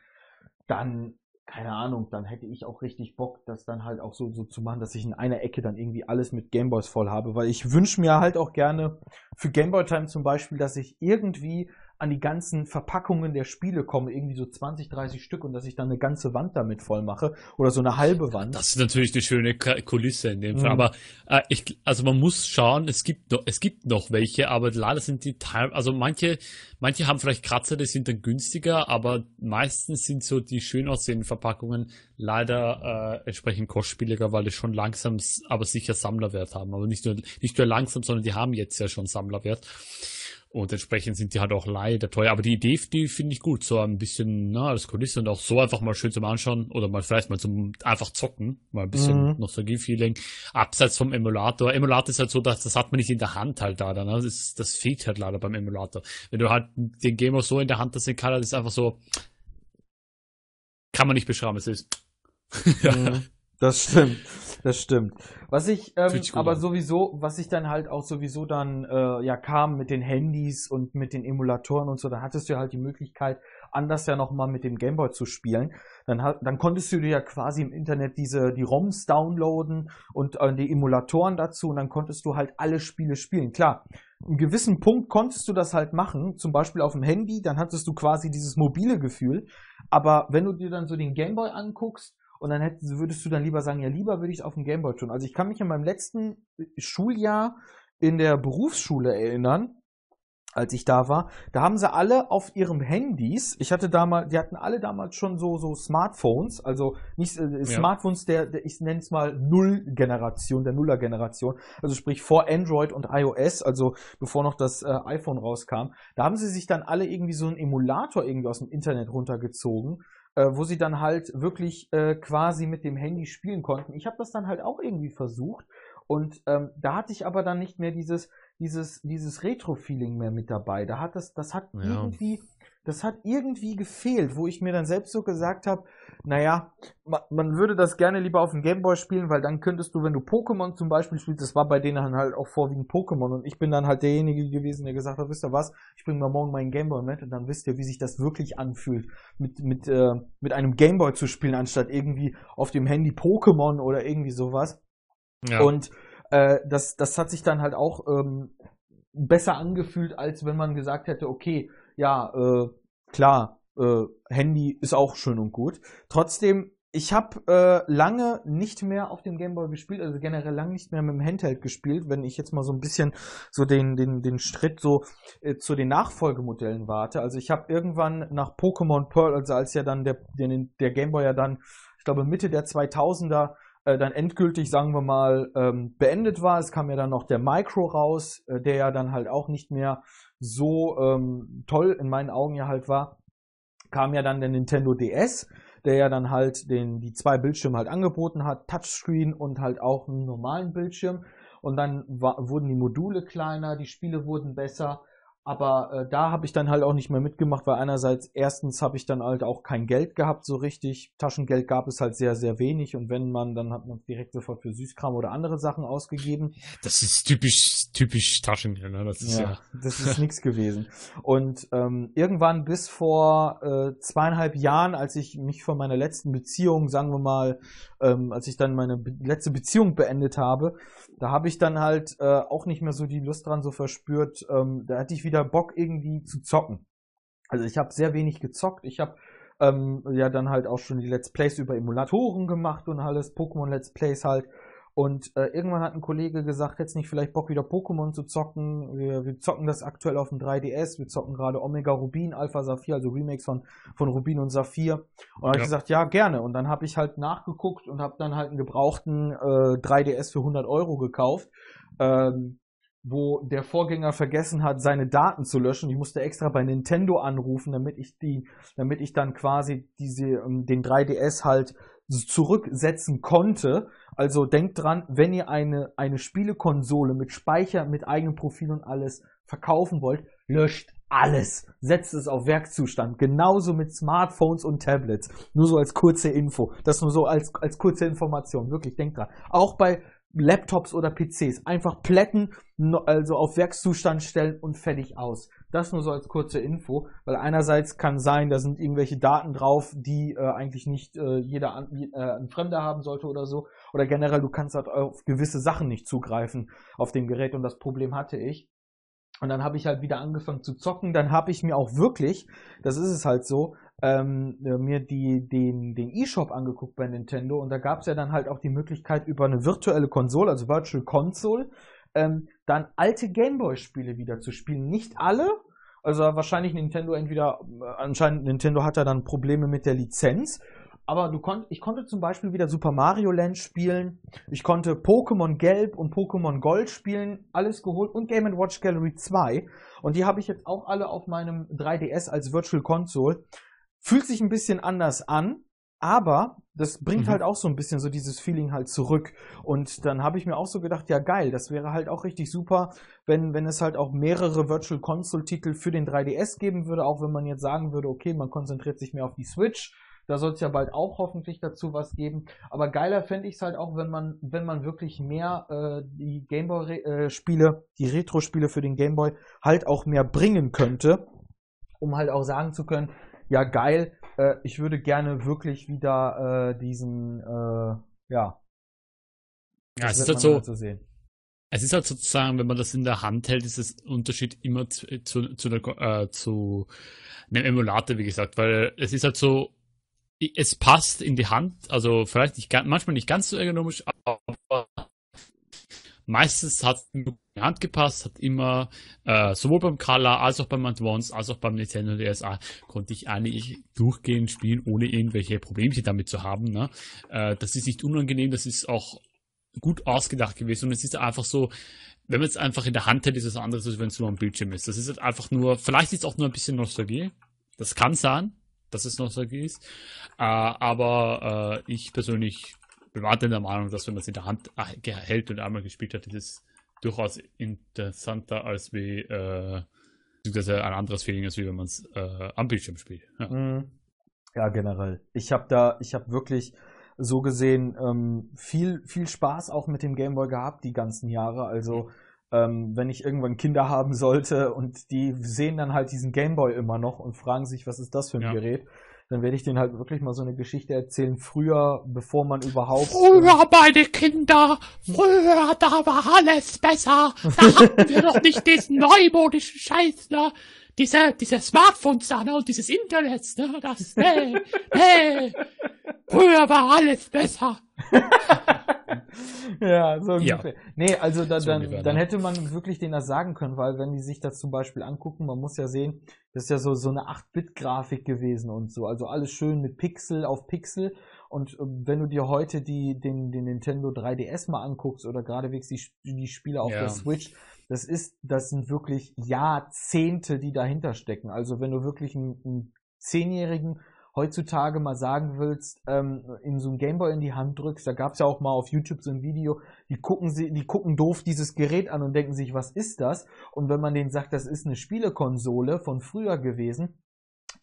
dann keine Ahnung, dann hätte ich auch richtig Bock, das dann halt auch so, so zu machen, dass ich in einer Ecke dann irgendwie alles mit Gameboys voll habe, weil ich wünsche mir halt auch gerne für Gameboy Time zum Beispiel, dass ich irgendwie an die ganzen Verpackungen der Spiele komme, irgendwie so 20, 30 Stück und dass ich dann eine ganze Wand damit voll mache oder so eine halbe Wand. Das ist natürlich eine schöne Kulisse in dem Fall, mhm. aber äh, ich, also man muss schauen, es gibt noch, es gibt noch welche, aber leider sind die Teil, also manche, manche haben vielleicht Kratzer, die sind dann günstiger, aber meistens sind so die schön aussehenden Verpackungen leider äh, entsprechend kostspieliger, weil die schon langsam, aber sicher Sammlerwert haben, aber nicht nur, nicht nur langsam, sondern die haben jetzt ja schon Sammlerwert. Und entsprechend sind die halt auch leider teuer. Aber die Idee, die finde ich gut. So ein bisschen, na, als Kulisse und auch so einfach mal schön zum Anschauen oder mal vielleicht mal zum einfach zocken. Mal ein bisschen mhm. Nostalgie-Feeling. Abseits vom Emulator. Emulator ist halt so, dass das hat man nicht in der Hand halt da. Ne? Das, das fehlt halt leider beim Emulator. Wenn du halt den Gamer so in der Hand hast, Color, das ist einfach so, kann man nicht beschreiben, es ist. ja. Mhm. Das stimmt, das stimmt. Was ich ähm, aber an. sowieso, was ich dann halt auch sowieso dann äh, ja kam mit den Handys und mit den Emulatoren und so, da hattest du ja halt die Möglichkeit, anders ja nochmal mit dem Gameboy zu spielen. Dann, dann konntest du dir ja quasi im Internet diese die ROMs downloaden und äh, die Emulatoren dazu und dann konntest du halt alle Spiele spielen. Klar, einen gewissen Punkt konntest du das halt machen, zum Beispiel auf dem Handy, dann hattest du quasi dieses mobile Gefühl. Aber wenn du dir dann so den Gameboy anguckst und dann hättest, würdest du dann lieber sagen, ja, lieber würde ich es auf dem Gameboy tun. Also ich kann mich in meinem letzten Schuljahr in der Berufsschule erinnern, als ich da war, da haben sie alle auf ihrem Handys, ich hatte damals, die hatten alle damals schon so, so Smartphones, also nicht äh, Smartphones der, der ich nenne es mal Null-Generation, der Nuller-Generation, also sprich vor Android und iOS, also bevor noch das äh, iPhone rauskam, da haben sie sich dann alle irgendwie so einen Emulator irgendwie aus dem Internet runtergezogen äh, wo sie dann halt wirklich äh, quasi mit dem Handy spielen konnten. Ich habe das dann halt auch irgendwie versucht und ähm, da hatte ich aber dann nicht mehr dieses dieses dieses Retro-Feeling mehr mit dabei. Da hat das das hat ja. irgendwie das hat irgendwie gefehlt, wo ich mir dann selbst so gesagt habe, naja, man würde das gerne lieber auf dem Gameboy spielen, weil dann könntest du, wenn du Pokémon zum Beispiel spielst, das war bei denen halt auch vorwiegend Pokémon und ich bin dann halt derjenige gewesen, der gesagt hat, wisst ihr was, ich bringe mal morgen meinen Gameboy mit und dann wisst ihr, wie sich das wirklich anfühlt, mit, mit, äh, mit einem Gameboy zu spielen, anstatt irgendwie auf dem Handy Pokémon oder irgendwie sowas. Ja. Und äh, das, das hat sich dann halt auch ähm, besser angefühlt, als wenn man gesagt hätte, okay, ja, äh, klar, äh, Handy ist auch schön und gut. Trotzdem, ich habe äh, lange nicht mehr auf dem Gameboy gespielt, also generell lange nicht mehr mit dem Handheld gespielt, wenn ich jetzt mal so ein bisschen so den den den Schritt so äh, zu den Nachfolgemodellen warte. Also ich habe irgendwann nach Pokémon Pearl, also als ja dann der der, der Gameboy ja dann, ich glaube Mitte der 2000er äh, dann endgültig, sagen wir mal, ähm, beendet war. Es kam ja dann noch der Micro raus, äh, der ja dann halt auch nicht mehr so ähm, toll in meinen Augen ja halt war, kam ja dann der Nintendo DS, der ja dann halt den, die zwei Bildschirme halt angeboten hat, Touchscreen und halt auch einen normalen Bildschirm. Und dann war, wurden die Module kleiner, die Spiele wurden besser aber äh, da habe ich dann halt auch nicht mehr mitgemacht, weil einerseits erstens habe ich dann halt auch kein Geld gehabt so richtig. Taschengeld gab es halt sehr, sehr wenig und wenn man, dann hat man direkt sofort für Süßkram oder andere Sachen ausgegeben. Das ist typisch, typisch Taschengeld, ne? Das ist ja, ja. das ist nichts gewesen. Und ähm, irgendwann bis vor äh, zweieinhalb Jahren, als ich mich von meiner letzten Beziehung, sagen wir mal, ähm, als ich dann meine be letzte Beziehung beendet habe, da habe ich dann halt äh, auch nicht mehr so die Lust dran so verspürt. Ähm, da hatte ich wieder Bock irgendwie zu zocken. Also ich habe sehr wenig gezockt. Ich habe ähm, ja dann halt auch schon die Let's Plays über Emulatoren gemacht und alles, Pokémon Let's Plays halt. Und äh, irgendwann hat ein Kollege gesagt, jetzt nicht vielleicht Bock wieder Pokémon zu zocken. Wir, wir zocken das aktuell auf dem 3DS. Wir zocken gerade Omega Rubin, Alpha Saphir, also Remakes von, von Rubin und Saphir. Und dann habe ich gesagt, ja, gerne. Und dann habe ich halt nachgeguckt und habe dann halt einen gebrauchten äh, 3DS für 100 Euro gekauft. Ähm, wo der Vorgänger vergessen hat, seine Daten zu löschen. Ich musste extra bei Nintendo anrufen, damit ich die, damit ich dann quasi diese, ähm, den 3DS halt zurücksetzen konnte. Also denkt dran, wenn ihr eine, eine Spielekonsole mit Speicher, mit eigenem Profil und alles verkaufen wollt, löscht alles. Setzt es auf Werkzustand. Genauso mit Smartphones und Tablets. Nur so als kurze Info. Das nur so als, als kurze Information. Wirklich, denkt dran. Auch bei Laptops oder PCs. Einfach plätten, also auf Werkszustand stellen und fertig aus. Das nur so als kurze Info, weil einerseits kann sein, da sind irgendwelche Daten drauf, die äh, eigentlich nicht äh, jeder an, äh, ein Fremder haben sollte oder so. Oder generell, du kannst halt auf gewisse Sachen nicht zugreifen auf dem Gerät und das Problem hatte ich. Und dann habe ich halt wieder angefangen zu zocken. Dann habe ich mir auch wirklich, das ist es halt so, ähm, mir die, den, den E-Shop angeguckt bei Nintendo und da gab es ja dann halt auch die Möglichkeit über eine virtuelle Konsole, also Virtual Console, ähm, dann alte Gameboy-Spiele wieder zu spielen. Nicht alle, also wahrscheinlich Nintendo entweder, äh, anscheinend Nintendo hat da dann Probleme mit der Lizenz. Aber du konnt, ich konnte zum Beispiel wieder Super Mario Land spielen. Ich konnte Pokémon Gelb und Pokémon Gold spielen. Alles geholt. Und Game Watch Gallery 2. Und die habe ich jetzt auch alle auf meinem 3DS als Virtual Console. Fühlt sich ein bisschen anders an. Aber das bringt mhm. halt auch so ein bisschen so dieses Feeling halt zurück. Und dann habe ich mir auch so gedacht, ja geil, das wäre halt auch richtig super, wenn, wenn es halt auch mehrere Virtual Console Titel für den 3DS geben würde, auch wenn man jetzt sagen würde, okay, man konzentriert sich mehr auf die Switch. Da soll es ja bald auch hoffentlich dazu was geben. Aber geiler fände ich es halt auch, wenn man, wenn man wirklich mehr äh, die Gameboy-Spiele, äh, die Retro-Spiele für den Gameboy halt auch mehr bringen könnte, um halt auch sagen zu können, ja geil, äh, ich würde gerne wirklich wieder äh, diesen, äh, ja. Ja, es ist halt so. Halt so sehen. Es ist halt sozusagen, wenn man das in der Hand hält, ist es Unterschied immer zu, zu, zu, der, äh, zu einem Emulator, wie gesagt, weil es ist halt so, es passt in die Hand, also vielleicht nicht, manchmal nicht ganz so ergonomisch, aber meistens hat es in die Hand gepasst, hat immer äh, sowohl beim Color als auch beim Advance als auch beim Nintendo DSA konnte ich eigentlich durchgehend spielen, ohne irgendwelche Problemchen damit zu haben. Ne? Äh, das ist nicht unangenehm, das ist auch gut ausgedacht gewesen und es ist einfach so, wenn man es einfach in der Hand hält, ist es anderes, als wenn es nur am Bildschirm ist. Das ist halt einfach nur, vielleicht ist es auch nur ein bisschen Nostalgie. Das kann sein, dass es Nostalgie ist. Äh, aber äh, ich persönlich bewahrt in der Meinung, dass wenn man es in der Hand äh, hält und einmal gespielt hat, ist es durchaus interessanter als wie äh, ein anderes Feeling ist, wie wenn man es äh, am Bildschirm spielt. Ja, mhm. ja generell. Ich habe da, ich habe wirklich so gesehen ähm, viel, viel Spaß auch mit dem Gameboy gehabt die ganzen Jahre. Also ähm, wenn ich irgendwann Kinder haben sollte und die sehen dann halt diesen Gameboy immer noch und fragen sich, was ist das für ein ja. Gerät, dann werde ich denen halt wirklich mal so eine Geschichte erzählen, früher, bevor man überhaupt. Früher, meine Kinder, früher, da war alles besser. Da hatten wir doch nicht diesen neumodischen Scheiß, ne? Diese, diese Smartphones da, ne? Und dieses Internet, ne? Das, nee, nee. Früher war alles besser. ja, so ungefähr. Ja. Nee, also da, so dann, ungefähr, dann ne? hätte man wirklich denen das sagen können, weil wenn die sich das zum Beispiel angucken, man muss ja sehen, das ist ja so, so eine 8-Bit-Grafik gewesen und so. Also alles schön mit Pixel auf Pixel. Und äh, wenn du dir heute die, den, den Nintendo 3DS mal anguckst oder geradewegs die, die Spiele auf ja. der Switch, das ist, das sind wirklich Jahrzehnte, die dahinter stecken. Also wenn du wirklich einen, einen Zehnjährigen heutzutage mal sagen willst, ähm, in so ein Gameboy in die Hand drückst, da gab's ja auch mal auf YouTube so ein Video, die gucken sie, die gucken doof dieses Gerät an und denken sich, was ist das? Und wenn man denen sagt, das ist eine Spielekonsole von früher gewesen,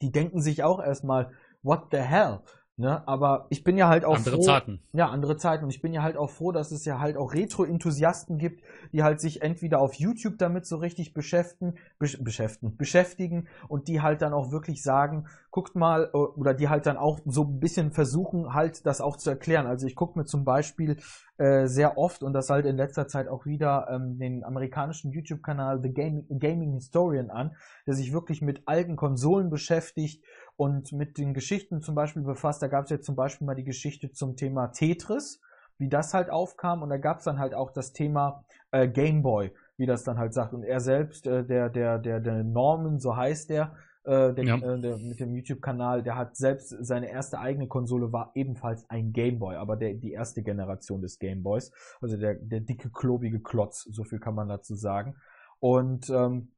die denken sich auch erstmal, what the hell? Ne, aber ich bin ja halt auch andere froh, Zeiten. Ja, andere Zeiten. Und ich bin ja halt auch froh, dass es ja halt auch Retro-Enthusiasten gibt, die halt sich entweder auf YouTube damit so richtig beschäftigen, beschäftigen, beschäftigen und die halt dann auch wirklich sagen, guckt mal, äh, oder die halt dann auch so ein bisschen versuchen, halt das auch zu erklären. Also ich gucke mir zum Beispiel äh, sehr oft und das halt in letzter Zeit auch wieder ähm, den amerikanischen YouTube-Kanal The Gaming, Gaming Historian an, der sich wirklich mit alten Konsolen beschäftigt und mit den Geschichten zum Beispiel befasst. Da gab es jetzt zum Beispiel mal die Geschichte zum Thema Tetris. wie das halt aufkam. Und da gab es dann halt auch das Thema äh, Game Boy, wie das dann halt sagt. Und er selbst, äh, der, der, der, der Norman, so heißt der, äh, der, Ja. äh, der mit dem YouTube-Kanal, der hat selbst seine erste eigene Konsole war ebenfalls ein Game Boy, aber der, die erste Generation des Game Boys. Also der, der dicke, klobige Klotz, so viel kann man dazu sagen. Und ähm,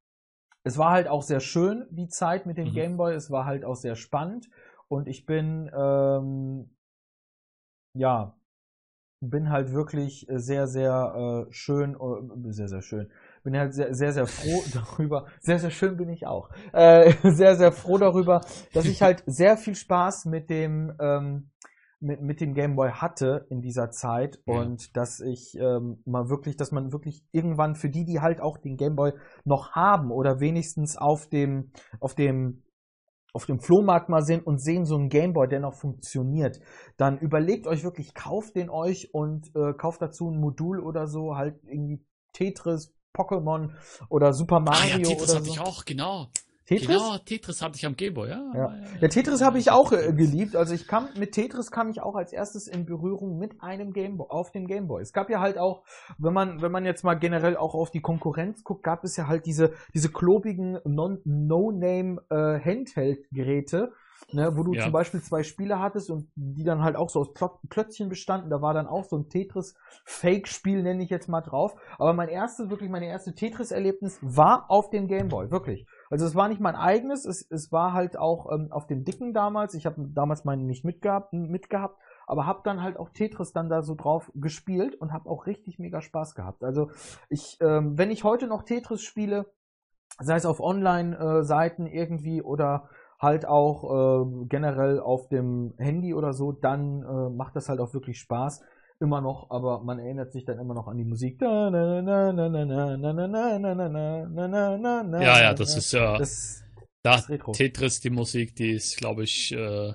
es war halt auch sehr schön, die Zeit mit dem Mhm. Game Boy. Es war halt auch sehr spannend. Und ich bin, ähm, ja, bin halt wirklich sehr, sehr äh, schön, äh, sehr, sehr schön. Bin halt sehr, sehr, sehr froh darüber. Sehr, sehr schön bin ich auch. Äh, sehr, sehr froh darüber, dass ich halt sehr viel Spaß mit dem, ähm, mit, mit dem Game Boy hatte in dieser Zeit Ja. und dass ich ähm, mal wirklich, dass man wirklich irgendwann für die, die halt auch den Game Boy noch haben oder wenigstens auf dem, auf dem auf dem Flohmarkt mal sind und sehen so einen Gameboy, der noch funktioniert, dann überlegt euch wirklich, kauft den euch und äh, kauft dazu ein Modul oder so, halt irgendwie Tetris, Pokémon oder Super Ah Mario ja, Tetris oder hatte so. ich auch, genau. Tetris? Genau, Tetris hatte ich am Gameboy, ja. Ja. Ja, Tetris habe ich auch äh, geliebt. Also ich kam mit Tetris kam ich auch als erstes in Berührung mit einem Gameboy auf dem Gameboy. Es gab ja halt auch, wenn man wenn man jetzt mal generell auch auf die Konkurrenz guckt, gab es ja halt diese diese klobigen Non No-Name äh, Handheld-Geräte, ne, wo du Ja. zum Beispiel zwei Spiele hattest und die dann halt auch so aus Plot Plötzchen bestanden. Da war dann auch so ein Tetris Fake-Spiel nenne ich jetzt mal drauf. Aber mein erstes wirklich meine erste Tetris-Erlebnis war auf dem Gameboy, wirklich. Also es war nicht mein eigenes, es, es war halt auch ähm, auf dem dicken damals. Ich habe damals meinen nicht mitgehabt, mitgehabt, aber habe dann halt auch Tetris dann da so drauf gespielt und habe auch richtig mega Spaß gehabt. Also ich, ähm, wenn ich heute noch Tetris spiele, sei es auf Online-Seiten irgendwie oder halt auch äh, generell auf dem Handy oder so, dann äh, macht das halt auch wirklich Spaß. Immer noch, aber man erinnert sich dann immer noch an die Musik. Ja, Ja, das ist ja, das, da, ist Retro. Tetris, die Musik, die ist, glaube ich, äh,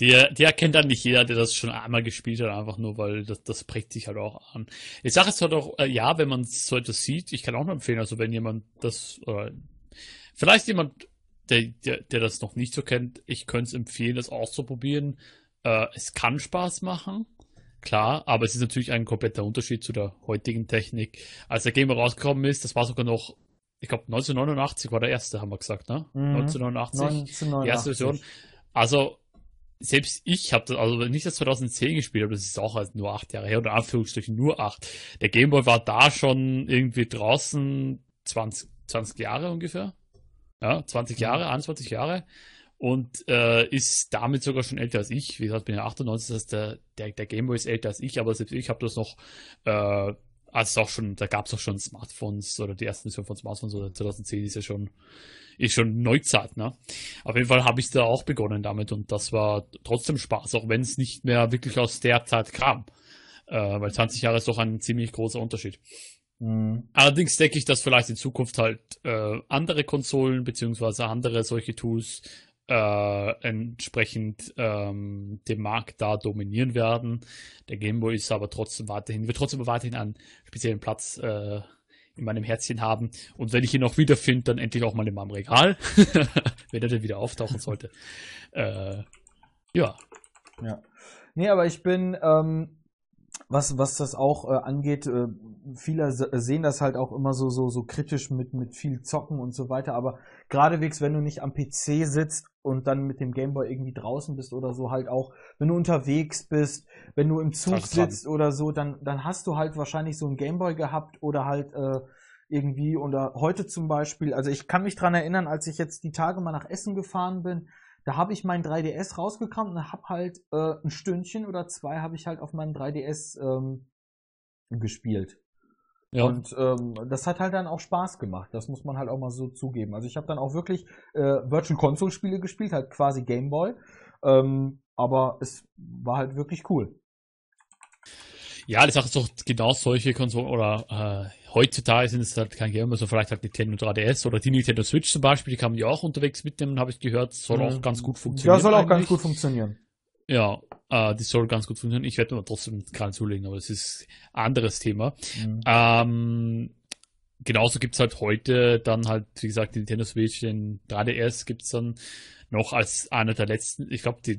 die, die erkennt dann nicht jeder, der das schon einmal gespielt hat, einfach nur, weil das, das prägt sich halt auch an. Ich sage es halt auch, äh, ja, wenn man so etwas sieht, ich kann auch nur empfehlen, also wenn jemand das, oder vielleicht jemand, der, der, der das noch nicht so kennt, ich könnte es empfehlen, das auszuprobieren. Äh, es kann Spaß machen, klar, aber es ist natürlich ein kompletter Unterschied zu der heutigen Technik. Als der Gamer rausgekommen ist, das war sogar noch, ich glaube 1989 war der erste, haben wir gesagt, ne? Mhm. 1989, 1989. die erste Version. Also, selbst ich habe das, also ich das 2010 gespielt habe, das ist auch halt nur acht Jahre her, oder Anführungsstrichen nur acht. Der Gameboy war da schon irgendwie draußen 20, 20 Jahre ungefähr. Ja, 20 Jahre, 21 Jahre. Und äh, ist damit sogar schon älter als ich. Wie gesagt, bin ja 98, das heißt, der, der, der Gameboy ist älter als ich, aber selbst ich habe das noch, äh, also auch schon, da gab es auch schon Smartphones oder die ersten Version von Smartphones oder 2010 ist ja schon, ist schon Neuzeit, ne? Auf jeden Fall habe ich da auch begonnen damit und das war trotzdem Spaß, auch wenn es nicht mehr wirklich aus der Zeit kam. Äh, weil 20 Jahre ist doch ein ziemlich großer Unterschied. Mhm. Allerdings denke ich, dass vielleicht in Zukunft halt äh, andere Konsolen beziehungsweise andere solche Tools äh, entsprechend ähm, den Markt da dominieren werden. Der Gameboy ist aber trotzdem weiterhin, wird trotzdem weiterhin einen speziellen Platz äh, in meinem Herzchen haben. Und wenn ich ihn noch wiederfinde, dann endlich auch mal in meinem Regal, wenn er denn wieder auftauchen sollte. Äh, ja. Ja. Nee, aber ich bin, ähm, was, was das auch äh, angeht, äh, viele se- sehen das halt auch immer so, so, so kritisch mit, mit viel Zocken und so weiter, aber geradewegs, wenn du nicht am PC sitzt und dann mit dem Gameboy irgendwie draußen bist oder so, halt auch, wenn du unterwegs bist, wenn du im Zug sitzt oder so, dann, dann hast du halt wahrscheinlich so ein Gameboy gehabt oder halt äh, irgendwie oder heute zum Beispiel, also ich kann mich dran erinnern, als ich jetzt die Tage mal nach Essen gefahren bin, da habe ich mein 3DS rausgekramt und habe halt äh, ein Stündchen oder zwei habe ich halt auf meinem 3DS ähm, gespielt. ja. Und ähm, das hat halt dann auch Spaß gemacht. Das muss man halt auch mal so zugeben. Also ich habe dann auch wirklich äh, Virtual Console Spiele gespielt, halt quasi Game Boy. Ähm, aber es war halt wirklich cool. Ja, die Sache ist doch genau solche Konsolen oder äh, heutzutage sind es halt kein Gamer, so vielleicht halt Nintendo 3DS oder die Nintendo Switch zum Beispiel, die kann man ja auch unterwegs mitnehmen, habe ich gehört, soll auch Mhm. ganz gut funktionieren. Ja, soll auch ganz eigentlich. gut funktionieren. Ja, äh, die soll ganz gut funktionieren. Ich werde aber trotzdem keinen zulegen, aber das ist ein anderes Thema. Mhm. Ähm, genauso gibt's halt heute dann halt, wie gesagt, die Nintendo Switch, den 3DS gibt's dann noch als einer der letzten, ich glaube, die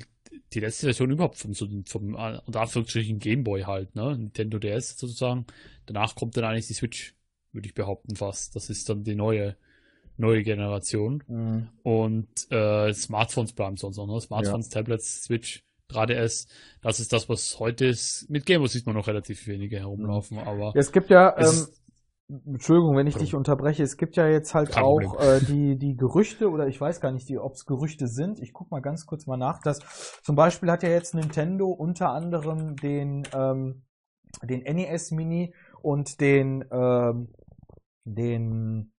die letzte Version überhaupt vom, vom äh, unter Anführungsstrichen Gameboy halt, ne? Nintendo DS sozusagen. Danach kommt dann eigentlich die Switch, würde ich behaupten fast. Das ist dann die neue neue Generation. Mhm. Und äh, Smartphones bleiben sonst noch, ne? Smartphones, ja. Tablets, Switch, 3DS, das ist das, was heute ist. Mit Gameboy sieht man noch relativ wenige herumlaufen, aber. Es gibt ja, ähm, Entschuldigung, wenn ich dich unterbreche, es gibt ja jetzt halt Kein auch äh, die, die Gerüchte, oder ich weiß gar nicht, ob es Gerüchte sind. Ich guck mal ganz kurz mal nach. Dass, zum Beispiel hat ja jetzt Nintendo unter anderem den, ähm, den NES Mini und den, ähm, den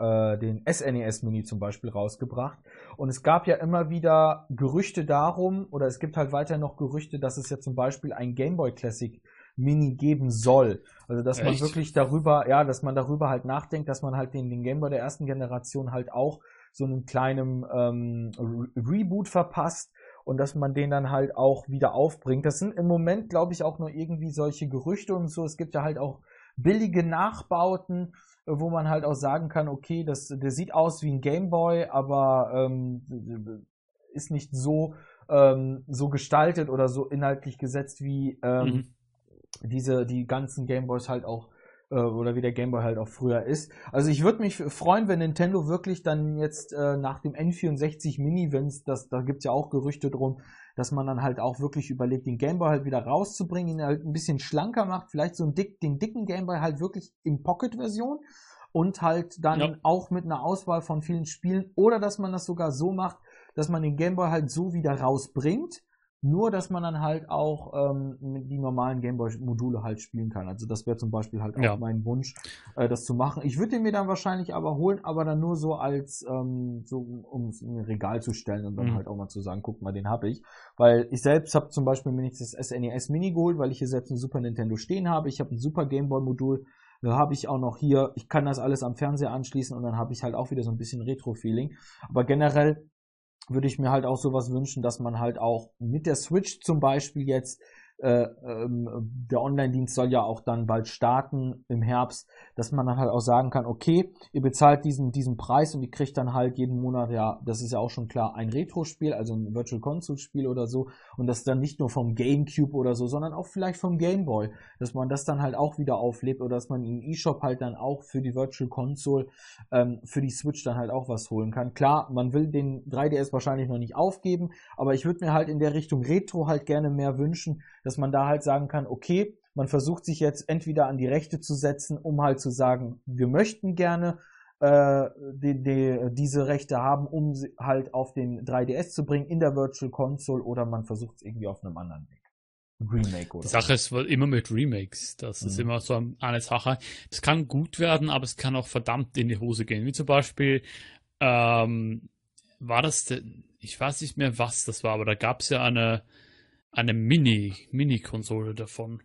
äh, den SNES Mini zum Beispiel rausgebracht. Und es gab ja immer wieder Gerüchte darum, oder es gibt halt weiter noch Gerüchte, dass es ja zum Beispiel ein Game Boy Classic Mini geben soll. Also dass Echt? man wirklich darüber, ja, dass man darüber halt nachdenkt, dass man halt den, den Game Boy der ersten Generation halt auch so einen kleinen ähm, Reboot verpasst und dass man den dann halt auch wieder aufbringt. Das sind im Moment, glaube ich, auch nur irgendwie solche Gerüchte und so. Es gibt ja halt auch billige Nachbauten wo man halt auch sagen kann, okay, das, der sieht aus wie ein Gameboy, aber ähm, ist nicht so, ähm, so gestaltet oder so inhaltlich gesetzt wie ähm, mhm. Diese, die ganzen Gameboys halt auch äh, oder wie der Gameboy halt auch früher ist. Also ich würde mich freuen, wenn Nintendo wirklich dann jetzt äh, nach dem N64 Mini, wenn das, da gibt's ja auch Gerüchte drum, dass man dann halt auch wirklich überlegt, den Gameboy halt wieder rauszubringen, ihn halt ein bisschen schlanker macht, vielleicht so einen dick, den dicken Gameboy halt wirklich in Pocket-Version und halt dann ja. auch mit einer Auswahl von vielen Spielen oder dass man das sogar so macht, dass man den Gameboy halt so wieder rausbringt, nur dass man dann halt auch ähm, die normalen Gameboy-Module halt spielen kann. Also das wäre zum Beispiel halt auch ja. mein Wunsch, äh, das zu machen. Ich würde den mir dann wahrscheinlich aber holen, aber dann nur so als ähm, so um es in ein Regal zu stellen und dann mhm. halt auch mal zu sagen, guck mal, den habe ich. Weil ich selbst habe zum Beispiel mir nicht das SNES e Mini geholt, weil ich hier selbst ein Super Nintendo stehen habe. Ich habe ein Super Gameboy-Modul. Da habe ich auch noch hier, ich kann das alles am Fernseher anschließen und dann habe ich halt auch wieder so ein bisschen Retro-Feeling. Aber generell würde ich mir halt auch sowas wünschen, dass man halt auch mit der Switch zum Beispiel jetzt äh, ähm, der Online-Dienst soll ja auch dann bald starten im Herbst, dass man dann halt auch sagen kann, okay, ihr bezahlt diesen, diesen Preis und ihr kriegt dann halt jeden Monat, ja, das ist ja auch schon klar, ein Retro-Spiel, also ein Virtual Console-Spiel oder so und das dann nicht nur vom GameCube oder so, sondern auch vielleicht vom Game Boy, dass man das dann halt auch wieder auflebt oder dass man im eShop halt dann auch für die Virtual Console, ähm, für die Switch dann halt auch was holen kann. Klar, man will den 3DS wahrscheinlich noch nicht aufgeben, aber ich würde mir halt in der Richtung Retro halt gerne mehr wünschen, dass man da halt sagen kann, okay, man versucht sich jetzt entweder an die Rechte zu setzen, um halt zu sagen, wir möchten gerne äh, die, die, diese Rechte haben, um sie halt auf den 3DS zu bringen in der Virtual Console oder man versucht es irgendwie auf einem anderen Weg. Remake oder. Die Sache ist immer mit Remakes. Das mhm. ist immer so eine Sache. Es kann gut werden, aber es kann auch verdammt in die Hose gehen. Wie zum Beispiel, ähm, war das, ich weiß nicht mehr was das war, aber da gab es ja eine, eine Mini, Mini-Konsole davon.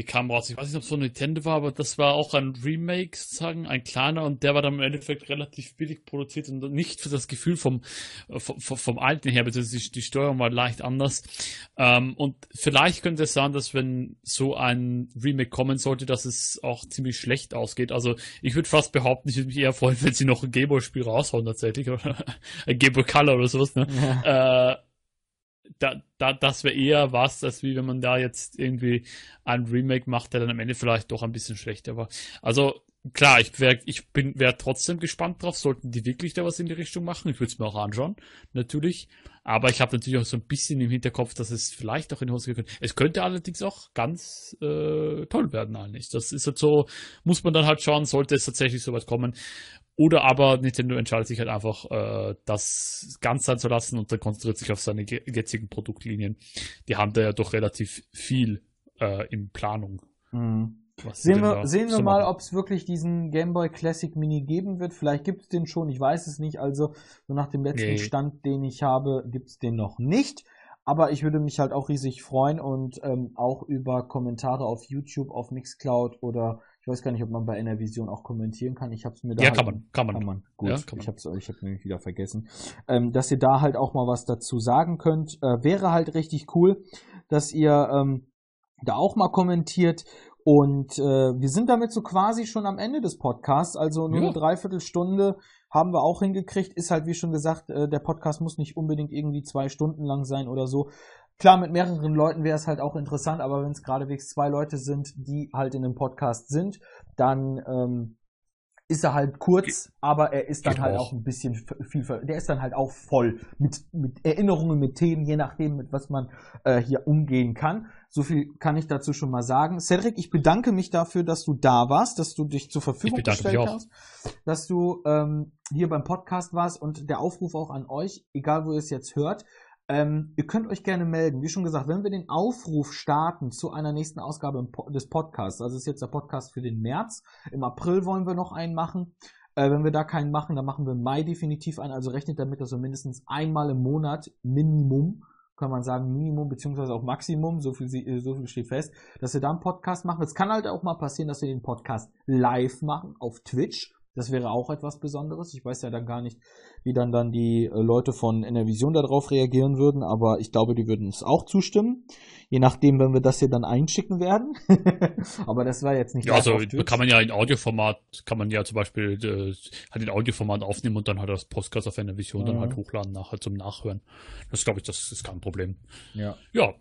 Die kam raus. Ich weiß nicht, ob es so ein Nintendo war, aber das war auch ein Remake sozusagen, ein kleiner und der war dann im Endeffekt relativ billig produziert und nicht für das Gefühl vom, vom, vom alten her, beziehungsweise die Steuerung war leicht anders. Ähm, und vielleicht könnte es sein, dass wenn so ein Remake kommen sollte, dass es auch ziemlich schlecht ausgeht. Also ich würde fast behaupten, ich würde mich eher freuen, wenn sie noch ein Gameboy-Spiel raushauen tatsächlich, oder ein Gameboy Color oder sowas. Ne? Ja. Äh, da, da, das wäre eher was, als wie wenn man da jetzt irgendwie ein Remake macht, der dann am Ende vielleicht doch ein bisschen schlechter war. Also klar, ich wäre ich bin wäre trotzdem gespannt drauf, sollten die wirklich da was in die Richtung machen. Ich würde es mir auch anschauen, natürlich. Aber ich habe natürlich auch so ein bisschen im Hinterkopf, dass es vielleicht auch in die Hose gehen könnte. Es könnte allerdings auch ganz äh, toll werden, eigentlich. Das ist halt so, muss man dann halt schauen, sollte es tatsächlich so weit kommen. Oder aber Nintendo entscheidet sich halt einfach, äh, das ganz sein zu lassen und dann konzentriert sich auf seine jetzigen Produktlinien. Die haben da ja doch relativ viel äh, in Planung. Mhm. Sehen wir, sehen wir mal, ob es wirklich diesen Game Boy Classic Mini geben wird. Vielleicht gibt es den schon, ich weiß es nicht. Also, so nach dem letzten nee. Stand, den ich habe, gibt es den noch nicht. Aber ich würde mich halt auch riesig freuen und ähm, auch über Kommentare auf YouTube, auf Mixcloud oder ich weiß gar nicht, ob man bei Enervision auch kommentieren kann. Ich habe es mir da. Ja, halt, kann man, kann man. Kann man. Gut, ja, kann man. ich habe ich hab nämlich wieder vergessen. Ähm, dass ihr da halt auch mal was dazu sagen könnt. Äh, wäre halt richtig cool, dass ihr ähm, da auch mal kommentiert. Und äh, wir sind damit so quasi schon am Ende des Podcasts, also nur Ja. eine Dreiviertelstunde haben wir auch hingekriegt. Ist halt, wie schon gesagt, äh, der Podcast muss nicht unbedingt irgendwie zwei Stunden lang sein oder so. Klar, mit mehreren Leuten wäre es halt auch interessant, aber wenn es geradewegs zwei Leute sind, die halt in einem Podcast sind, dann ähm, ist er halt kurz, aber er ist dann halt auch. auch ein bisschen viel, der ist dann halt auch voll mit, mit Erinnerungen, mit Themen, je nachdem, mit was man äh, hier umgehen kann. So viel kann ich dazu schon mal sagen. Cedric, ich bedanke mich dafür, dass du da warst, dass du dich zur Verfügung gestellt hast, dass du ähm, hier beim Podcast warst und der Aufruf auch an euch, egal wo ihr es jetzt hört, ähm, ihr könnt euch gerne melden. Wie schon gesagt, wenn wir den Aufruf starten zu einer nächsten Ausgabe des Podcasts, also ist jetzt der Podcast für den März, im April wollen wir noch einen machen. Äh, wenn wir da keinen machen, dann machen wir im Mai definitiv einen. Also rechnet damit, dass wir mindestens einmal im Monat Minimum, kann man sagen Minimum beziehungsweise auch Maximum, so viel, äh, so viel steht fest, dass wir da einen Podcast machen. Es kann halt auch mal passieren, dass wir den Podcast live machen auf Twitch. Das wäre auch etwas Besonderes. Ich weiß ja dann gar nicht, wie dann dann die äh, Leute von Enervision darauf reagieren würden, aber ich glaube, die würden uns auch zustimmen. Je nachdem, wenn wir das hier dann einschicken werden. aber das war jetzt nicht Ja, also kann man ja in Audioformat, kann man ja zum Beispiel äh, halt in Audioformat aufnehmen und dann halt das Podcast auf einer Vision dann Mhm. halt hochladen nachher zum Nachhören. Das glaube ich, das ist kein Problem. ja. Ja,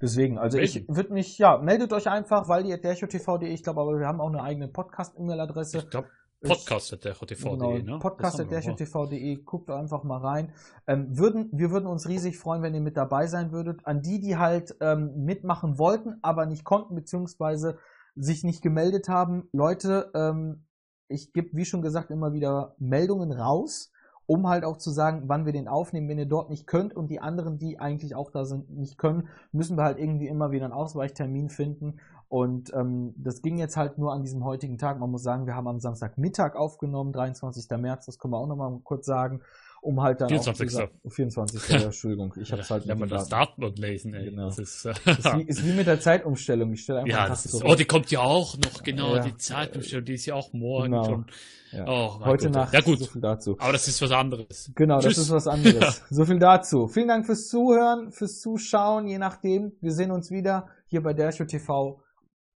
Deswegen, also ich Melden. würde mich, ja, meldet euch einfach, weil die derchotv.de, ich glaube, aber wir haben auch eine eigene Podcast-E-Mail-Adresse. ich glaube, Ich- Podcast at der TV.de, Genau, ne? Podcast Das haben wir, wow. TV.de, guckt einfach mal rein. Ähm, würden, wir würden uns riesig freuen, wenn ihr mit dabei sein würdet. An die, die halt ähm, mitmachen wollten, aber nicht konnten, beziehungsweise sich nicht gemeldet haben. Leute, ähm, ich gebe, wie schon gesagt, immer wieder Meldungen raus, um halt auch zu sagen, wann wir den aufnehmen. Wenn ihr dort nicht könnt und die anderen, die eigentlich auch da sind, nicht können, müssen wir halt irgendwie immer wieder einen Ausweichtermin finden. Und ähm, das ging jetzt halt nur an diesem heutigen Tag. Man muss sagen, wir haben am Samstagmittag aufgenommen, 23. März, das können wir auch nochmal kurz sagen, um halt dann 24.. auch zu sagen, 24. ja, Entschuldigung, ich habe es halt Wenn man das. Datum lesen, ey. Genau. Das ist, ist, wie, ist wie mit der Zeitumstellung. Ich stelle einfach ja, das ist, oh, die kommt ja auch noch, genau, Ja. die Zeitumstellung, die ist ja auch morgen Genau. schon. Ja. Oh, Heute Gott. Nacht, Ja gut, so viel dazu. aber das ist was anderes. Genau, Tschüss. das ist was anderes. so viel dazu. Vielen Dank fürs Zuhören, fürs Zuschauen, je nachdem. Wir sehen uns wieder hier bei Dershow TV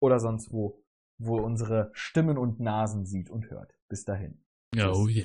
oder sonst wo, wo unsere Stimmen und Nasen sieht und hört. Bis dahin. Oh yeah.